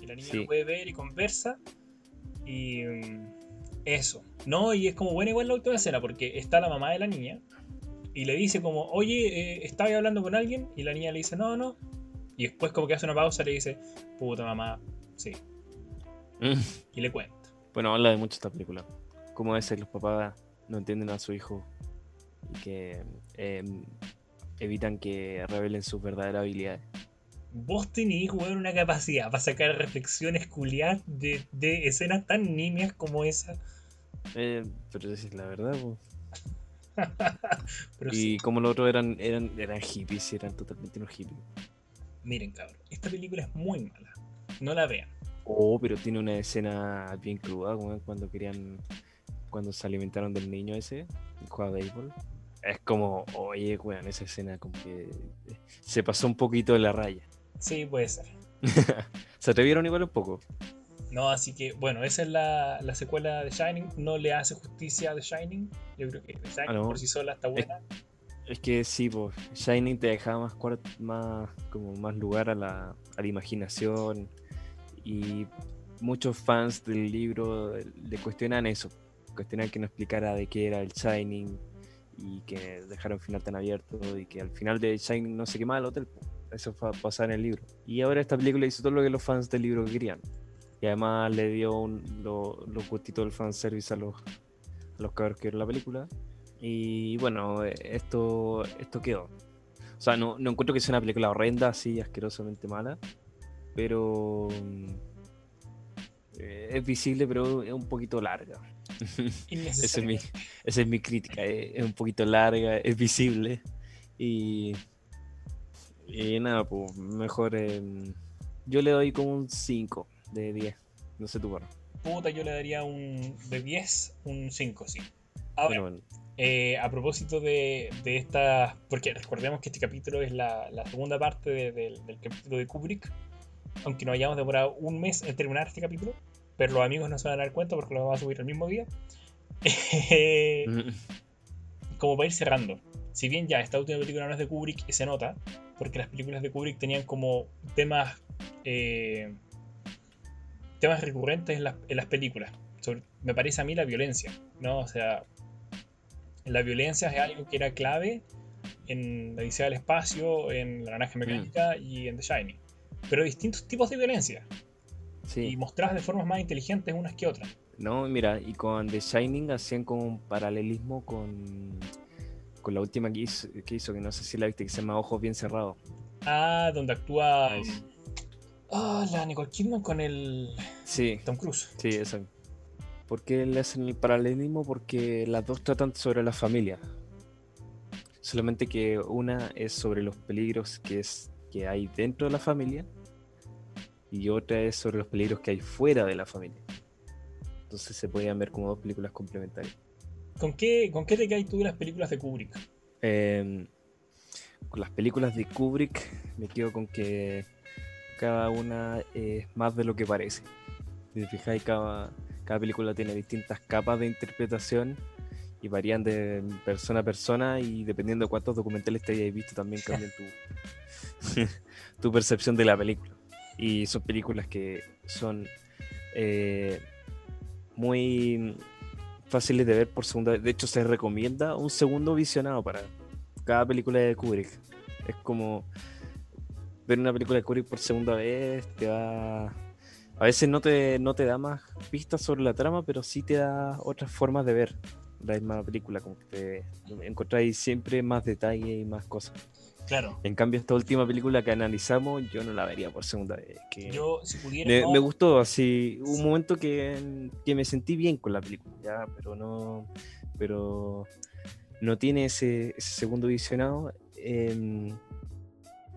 Y la niña Sí. lo puede ver y conversa. Y. mm, Eso. No, y es como buena igual la última escena, porque está la mamá de la niña. Y le dice como, oye, eh, ¿estaba hablando con alguien? Y la niña le dice, no, no. Y después como que hace una pausa le dice, puta mamá, sí. Y le cuenta. Bueno, habla de mucho esta película. Cómo a veces los papás no entienden a su hijo y que eh, evitan que revelen sus verdaderas habilidades. Vos tenés, weón, una capacidad para sacar reflexiones culiadas de, de escenas tan nimias como esa. Eh, pero esa es la verdad, Y sí, como los otros eran, eran, eran hippies, eran totalmente unos hippies. miren, cabrón, esta película es muy mala. No la vean. Oh, pero tiene una escena bien cruda, como cuando querían, cuando se alimentaron del niño ese, jugaba béisbol. Es como, oye, weón, esa escena como que eh, se pasó un poquito de la raya. Sí, puede ser. se atrevieron igual un poco. No, así que, bueno, esa es la, la secuela de Shining. No le hace justicia a The Shining. Yo creo que The Shining Ah, no. por sí sola está buena. Es que sí, pues, Shining te dejaba más, cuart- más, como más lugar a la, a la imaginación y muchos fans del libro le cuestionan eso, cuestionan que no explicara de qué era el Shining y que dejaron el final tan abierto y que al final de Shining no se quemaba el hotel. Eso fue pasar en el libro. Y ahora esta película hizo todo lo que los fans del libro querían. Y además le dio un, lo- los gustitos del fanservice a los, a los que vieron la película. Y bueno, esto, esto quedó. O sea, no, no encuentro que sea una película horrenda, así asquerosamente mala. Pero. eh, es visible, pero es un poquito larga. Esa es mi, esa es mi crítica. eh, Es un poquito larga, es visible. Y. Y nada, pues mejor. em, yo le doy como un 5 de 10. No sé tu barro. Puta, yo le daría un de 10, un 5, sí. Ahora, Bueno, bueno. Eh, a propósito de, de esta, porque recordemos que este capítulo es la, la segunda parte de- del- del capítulo de Kubrick, aunque nos hayamos demorado un mes en terminar este capítulo, pero los amigos no se van a dar cuenta porque lo vamos a subir el mismo día. Mm, como para ir cerrando, si bien ya esta última película no es de Kubrick se nota, porque las películas de Kubrick tenían como temas eh, temas recurrentes en las, en las películas. Sobre- me parece a mí la violencia, ¿no? O sea, la violencia es algo que era clave en la Odisea del Espacio, en La Naranja Mecánica y en The Shining. Pero distintos tipos de violencia Sí. y mostradas de formas más inteligentes unas que otras. No, mira, y con The Shining hacían como un paralelismo con, con la última que hizo, que hizo, que no sé si la viste, que se llama Ojos Bien Cerrados. Ah, donde actúa. Nice. Ah, la Nicole Kidman con el Sí, Tom Cruise. sí, eso. ¿Por qué le hacen el paralelismo? Porque las dos tratan sobre la familia. Solamente que una es sobre los peligros que, es, que hay dentro de la familia y otra es sobre los peligros que hay fuera de la familia. Entonces se podían ver como dos películas complementarias. ¿Con qué, ¿Con qué te caes tú de las películas de Kubrick? Eh, con las películas de Kubrick me quedo con que cada una es más de lo que parece. Si te fijáis, cada, cada película tiene distintas capas de interpretación y varían de persona a persona y dependiendo de cuántos documentales te hayas visto también cambian tu, tu percepción de la película. Y son películas que son eh, muy fáciles de ver por segunda vez. De hecho, se recomienda un segundo visionado para cada película de Kubrick. Es como ver una película de Kubrick por segunda vez, te va... A veces no te, no te da más pistas sobre la trama, pero sí te da otras formas de ver la misma película, como que te encontráis siempre más detalle y más cosas. Claro. En cambio, esta última película que analizamos, yo no la vería por segunda vez. Que Yo, si pudiera. me, no- me gustó, así, un momento que, que me sentí bien con la película, ya, pero no, pero no tiene ese, ese segundo visionado. em,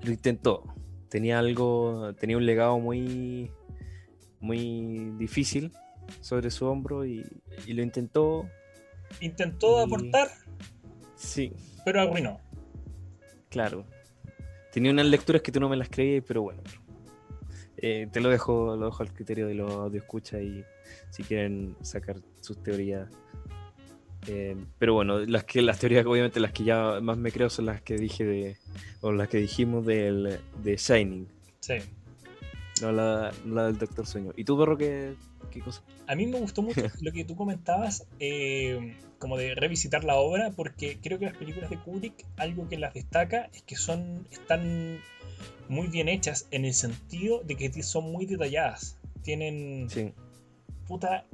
lo intentó. Tenía algo, tenía un legado muy, muy difícil sobre su hombro y, lo intentó. Intentó aportar. Sí. Pero arruinó. Claro. Tenía unas lecturas que tú no me las creías, pero bueno. Eh, te lo dejo, lo dejo al criterio de los de escucha y si quieren sacar sus teorías. Eh, pero bueno, las que las teorías obviamente las que ya más me creo son las que dije de o las que dijimos del, de Shining. Sí. No la, del Doctor Sueño. ¿Y tú, perro, qué, qué cosa? A mí me gustó mucho lo que tú comentabas, eh, como de revisitar la obra, porque creo que las películas de Kubrick, algo que las destaca es que son están muy bien hechas en el sentido de que son muy detalladas. Tienen sí. puta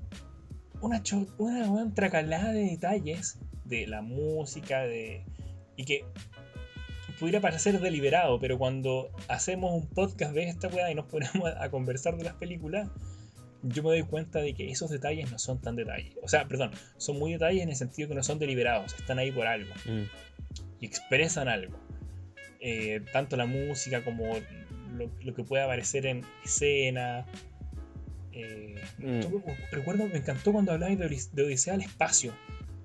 una, una, una tracalada de detalles de la música, de y que pudiera parecer deliberado, pero cuando hacemos un podcast de esta weá y nos ponemos a conversar de las películas, yo me doy cuenta de que esos detalles no son tan detalles. O sea, perdón, son muy detalles en el sentido que no son deliberados, están ahí por algo. Mm. Y expresan algo. Eh, tanto la música como lo, que puede aparecer en escena. Eh, mm. recuerdo, me encantó cuando hablabas de, Odisea al espacio.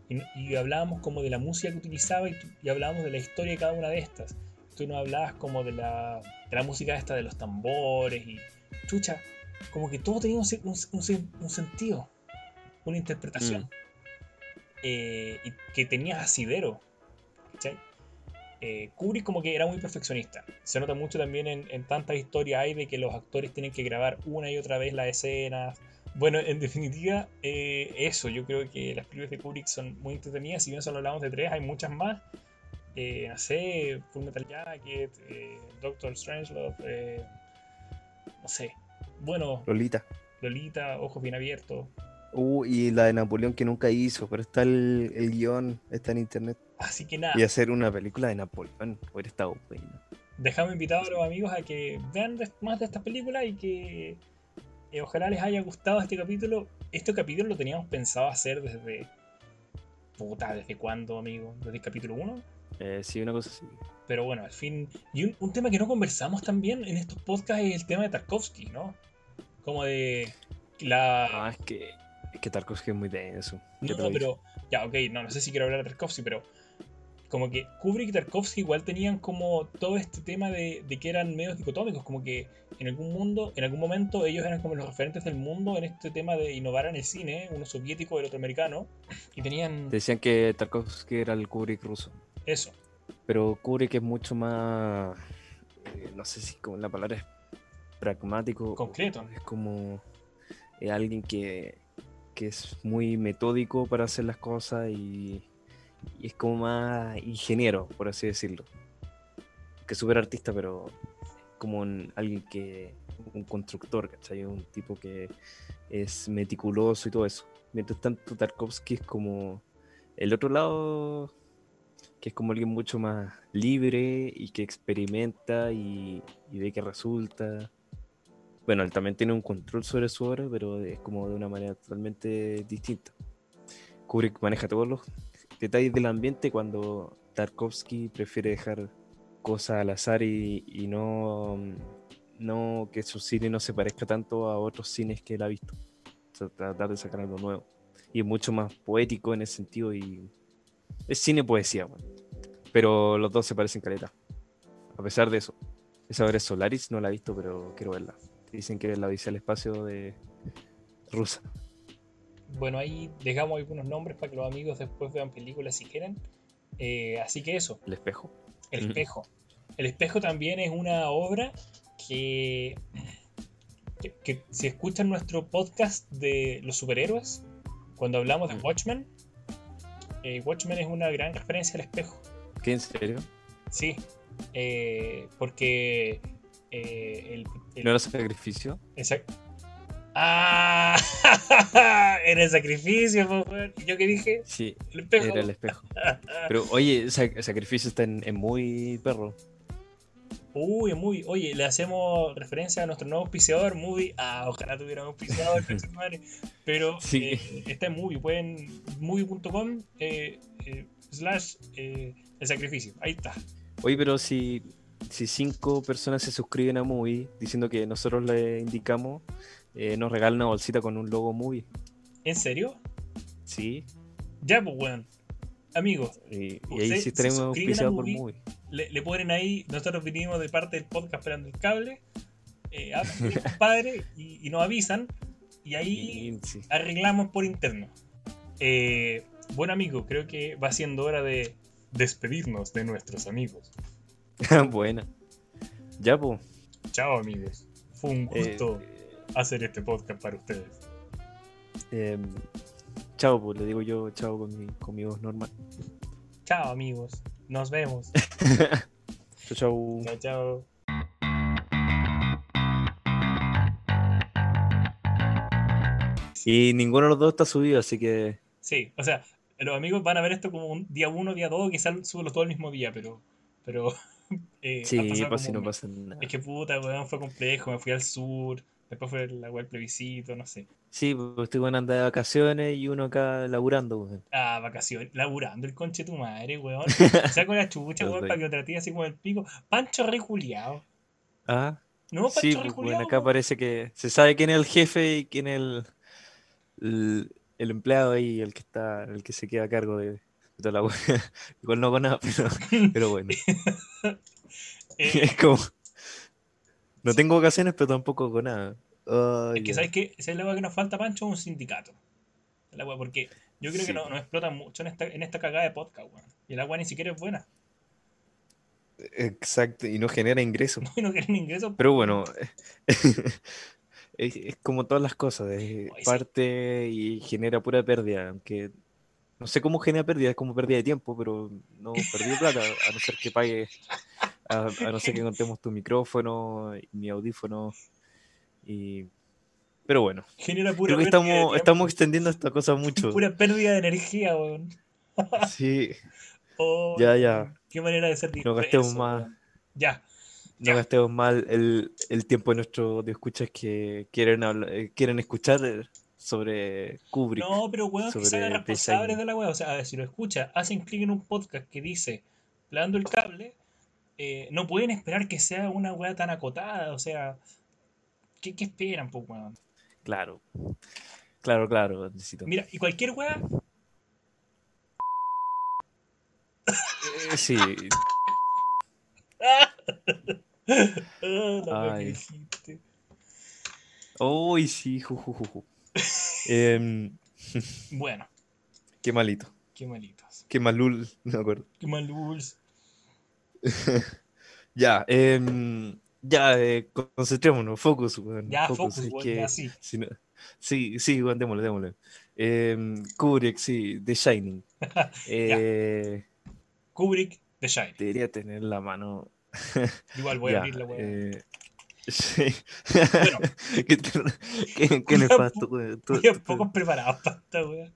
Y, hablábamos como de la música que utilizaba y, hablábamos de la historia de cada una de estas. Tú no hablabas como de la, de la música esta de los tambores y chucha, como que todo tenía un, sentido, una interpretación. Mm. Eh, y que tenía asidero. ¿cachai? Eh, Kubrick como que era muy perfeccionista. Se nota mucho también en, en tantas historias hay de que los actores tienen que grabar una y otra vez las escenas. Bueno, en definitiva, eh, eso, yo creo que las películas de Kubrick son muy entretenidas. Si bien solo hablamos de tres, hay muchas más. Eh, no sé, Full Metal Jacket, Doctor Strangelove, no sé, bueno. Lolita. Lolita, Ojos Bien Abiertos. Uh, y la de Napoleón que nunca hizo, pero está el, el guion, está en internet. Así que nada. Y hacer una película de Napoleón hubiera estado bueno. Dejamos invitados a los amigos a que vean más de estas películas y que eh, ojalá les haya gustado este capítulo. Este capítulo lo teníamos pensado hacer desde. Puta, ¿desde cuándo, amigo? ¿Desde el capítulo 1? Eh, sí, una cosa así. Pero bueno, al fin. Y un, un, tema que no conversamos también en estos podcasts es el tema de Tarkovsky, ¿no? Como de la... Ah, es que, es que Tarkovsky es muy denso. No, no, pero... Ya, ok, no, no sé si quiero hablar de Tarkovsky, pero como que Kubrick y Tarkovsky igual tenían como todo este tema de, de, que eran medios dicotómicos, como que en algún mundo, en algún momento ellos eran como los referentes del mundo en este tema de innovar en el cine, uno soviético y el otro americano, y tenían... Decían que Tarkovsky era el Kubrick ruso. Eso. Pero Kubrick es mucho más, eh, no sé si como la palabra es pragmático. Concreto. Es como eh, alguien que, es muy metódico para hacer las cosas y, es como más ingeniero, por así decirlo. Que es súper artista, pero como alguien que, un constructor, ¿cachai? Un tipo que es meticuloso y todo eso. Mientras tanto, Tarkovsky es como el otro lado que es como alguien mucho más libre y que experimenta y, ve que resulta. Bueno, él también tiene un control sobre su obra, pero es como de una manera totalmente distinta. Kubrick maneja todos los detalles del ambiente cuando Tarkovsky prefiere dejar cosas al azar y, no, no que su cine no se parezca tanto a otros cines que él ha visto. tratar de sacar algo nuevo. Y es mucho más poético en ese sentido y es cine poesía, pero los dos se parecen caleta. A pesar de eso. Esa obra es Solaris, no la he visto, pero quiero verla. Dicen que es la Odisea del Espacio de rusa. Bueno, ahí dejamos algunos nombres para que los amigos después vean películas si quieren. Eh, así que eso. El espejo. El espejo. El espejo también es una obra que, que, si escuchan nuestro podcast de los superhéroes, cuando hablamos de Watchmen, eh, Watchmen es una gran referencia al espejo. ¿Qué, en serio? Sí, eh, porque eh, el, ¿No era sacrificio? Exacto. ¡Ah! era el sacrificio, ¿Y yo qué dije? Sí, el espejo. era el espejo. Pero oye, el sacrificio está en, en muy perro. Uy, muy. Oye, le hacemos referencia a nuestro nuevo auspiciador, Movie. Ah, ojalá tuviera un auspiciador, pero eh, está en Movie. Pueden. Movie.com eh, eh, slash el sacrificio. Ahí está. Oye, pero si. si cinco personas se suscriben a Movie diciendo que nosotros le indicamos, eh, nos regalan una bolsita con un logo Movie. ¿En serio? Sí. Ya, pues, weón. Amigos. Y, ahí sí tenemos auspiciado por Movie. Le, le, ponen ahí, nosotros vinimos de parte del podcast esperando el cable. Eh, padre, y, y, nos avisan. Y ahí arreglamos por interno. Eh, bueno, amigo, creo que va siendo hora de despedirnos de nuestros amigos. Buena. Ya, pues. Chao, amigos. Fue un gusto eh, hacer este podcast para ustedes. Eh, chao, pues le digo yo chao con mi, con mi voz normal. Chao, amigos. Nos vemos. chao, chao. Chao, chao. Y ninguno de los dos está subido, así que. Sí, o sea, los amigos van a ver esto como un día uno, día dos, quizás subo todo el mismo día, pero. pero eh, sí, pues si no pasa nada. Es que puta, weón, fue complejo, me fui al sur, después fue la web plebiscito, no sé. Sí, pues estoy bueno andar de vacaciones y uno acá laburando, weón. Ah, vacaciones, laburando el conche de tu madre, weón. Saco la chucha, weón, para que otra tía así como el pico. Pancho reculiado. Ah. No, Pancho sí, pues, bueno, acá parece que se sabe quién es el jefe y quién es el el, empleado ahí, el que está, el que se queda a cargo de, toda la web. Igual no con nada, pero, bueno. Eh, es como. No tengo ocasiones, pero tampoco con nada. es que, ¿sabes qué? Esa es la que nos falta, Pancho, un sindicato. El porque yo creo que no, no explotan mucho en esta, en esta cagada de podcast, weón. Y el agua ni siquiera es buena. Exacto, y no genera ingresos. No, no genera ingresos. Pero bueno, es, como todas las cosas, es parte y genera pura pérdida, aunque no sé cómo genera pérdida, es como pérdida de tiempo, pero no perdí plata, a no ser que pague, a, no ser que contemos tu micrófono, mi audífono, y... Pero bueno, genera pura creo que estamos, estamos extendiendo esta cosa mucho. Pura pérdida de energía, weón. Sí. Oh, ya, ya. Qué manera de ser No gastemos más. Ya no gastemos mal el, el, tiempo de nuestros escuchas que quieren eh, quieren escuchar sobre Kubrick. No, pero weón, que se hagan responsables de la weá. O sea, si lo escucha, hacen clic en un podcast que dice plando el cable, eh, no pueden esperar que sea una weá tan acotada. O sea, ¿qué, qué esperan, pues, weón? Claro. Claro, claro, necesito. Mira, y cualquier weá. Eh, sí. Ay. Uy, sí, em, bueno. Qué malito. Qué malitos. Qué malul, no me acuerdo. Qué maluls. ya, eh, ya, eh, concentrémonos, focus, Ya, focus, que, sí. sí, sí, bueno, démosle, démosle. Eh, Kubrick, sí, The Shining. eh, Kubrick, The Shining. Debería tener la mano Igual voy a abrir la Eh, sí. Bueno. ¿Qué, qué, qué nefasto, Estoy un poco preparado para esta wea.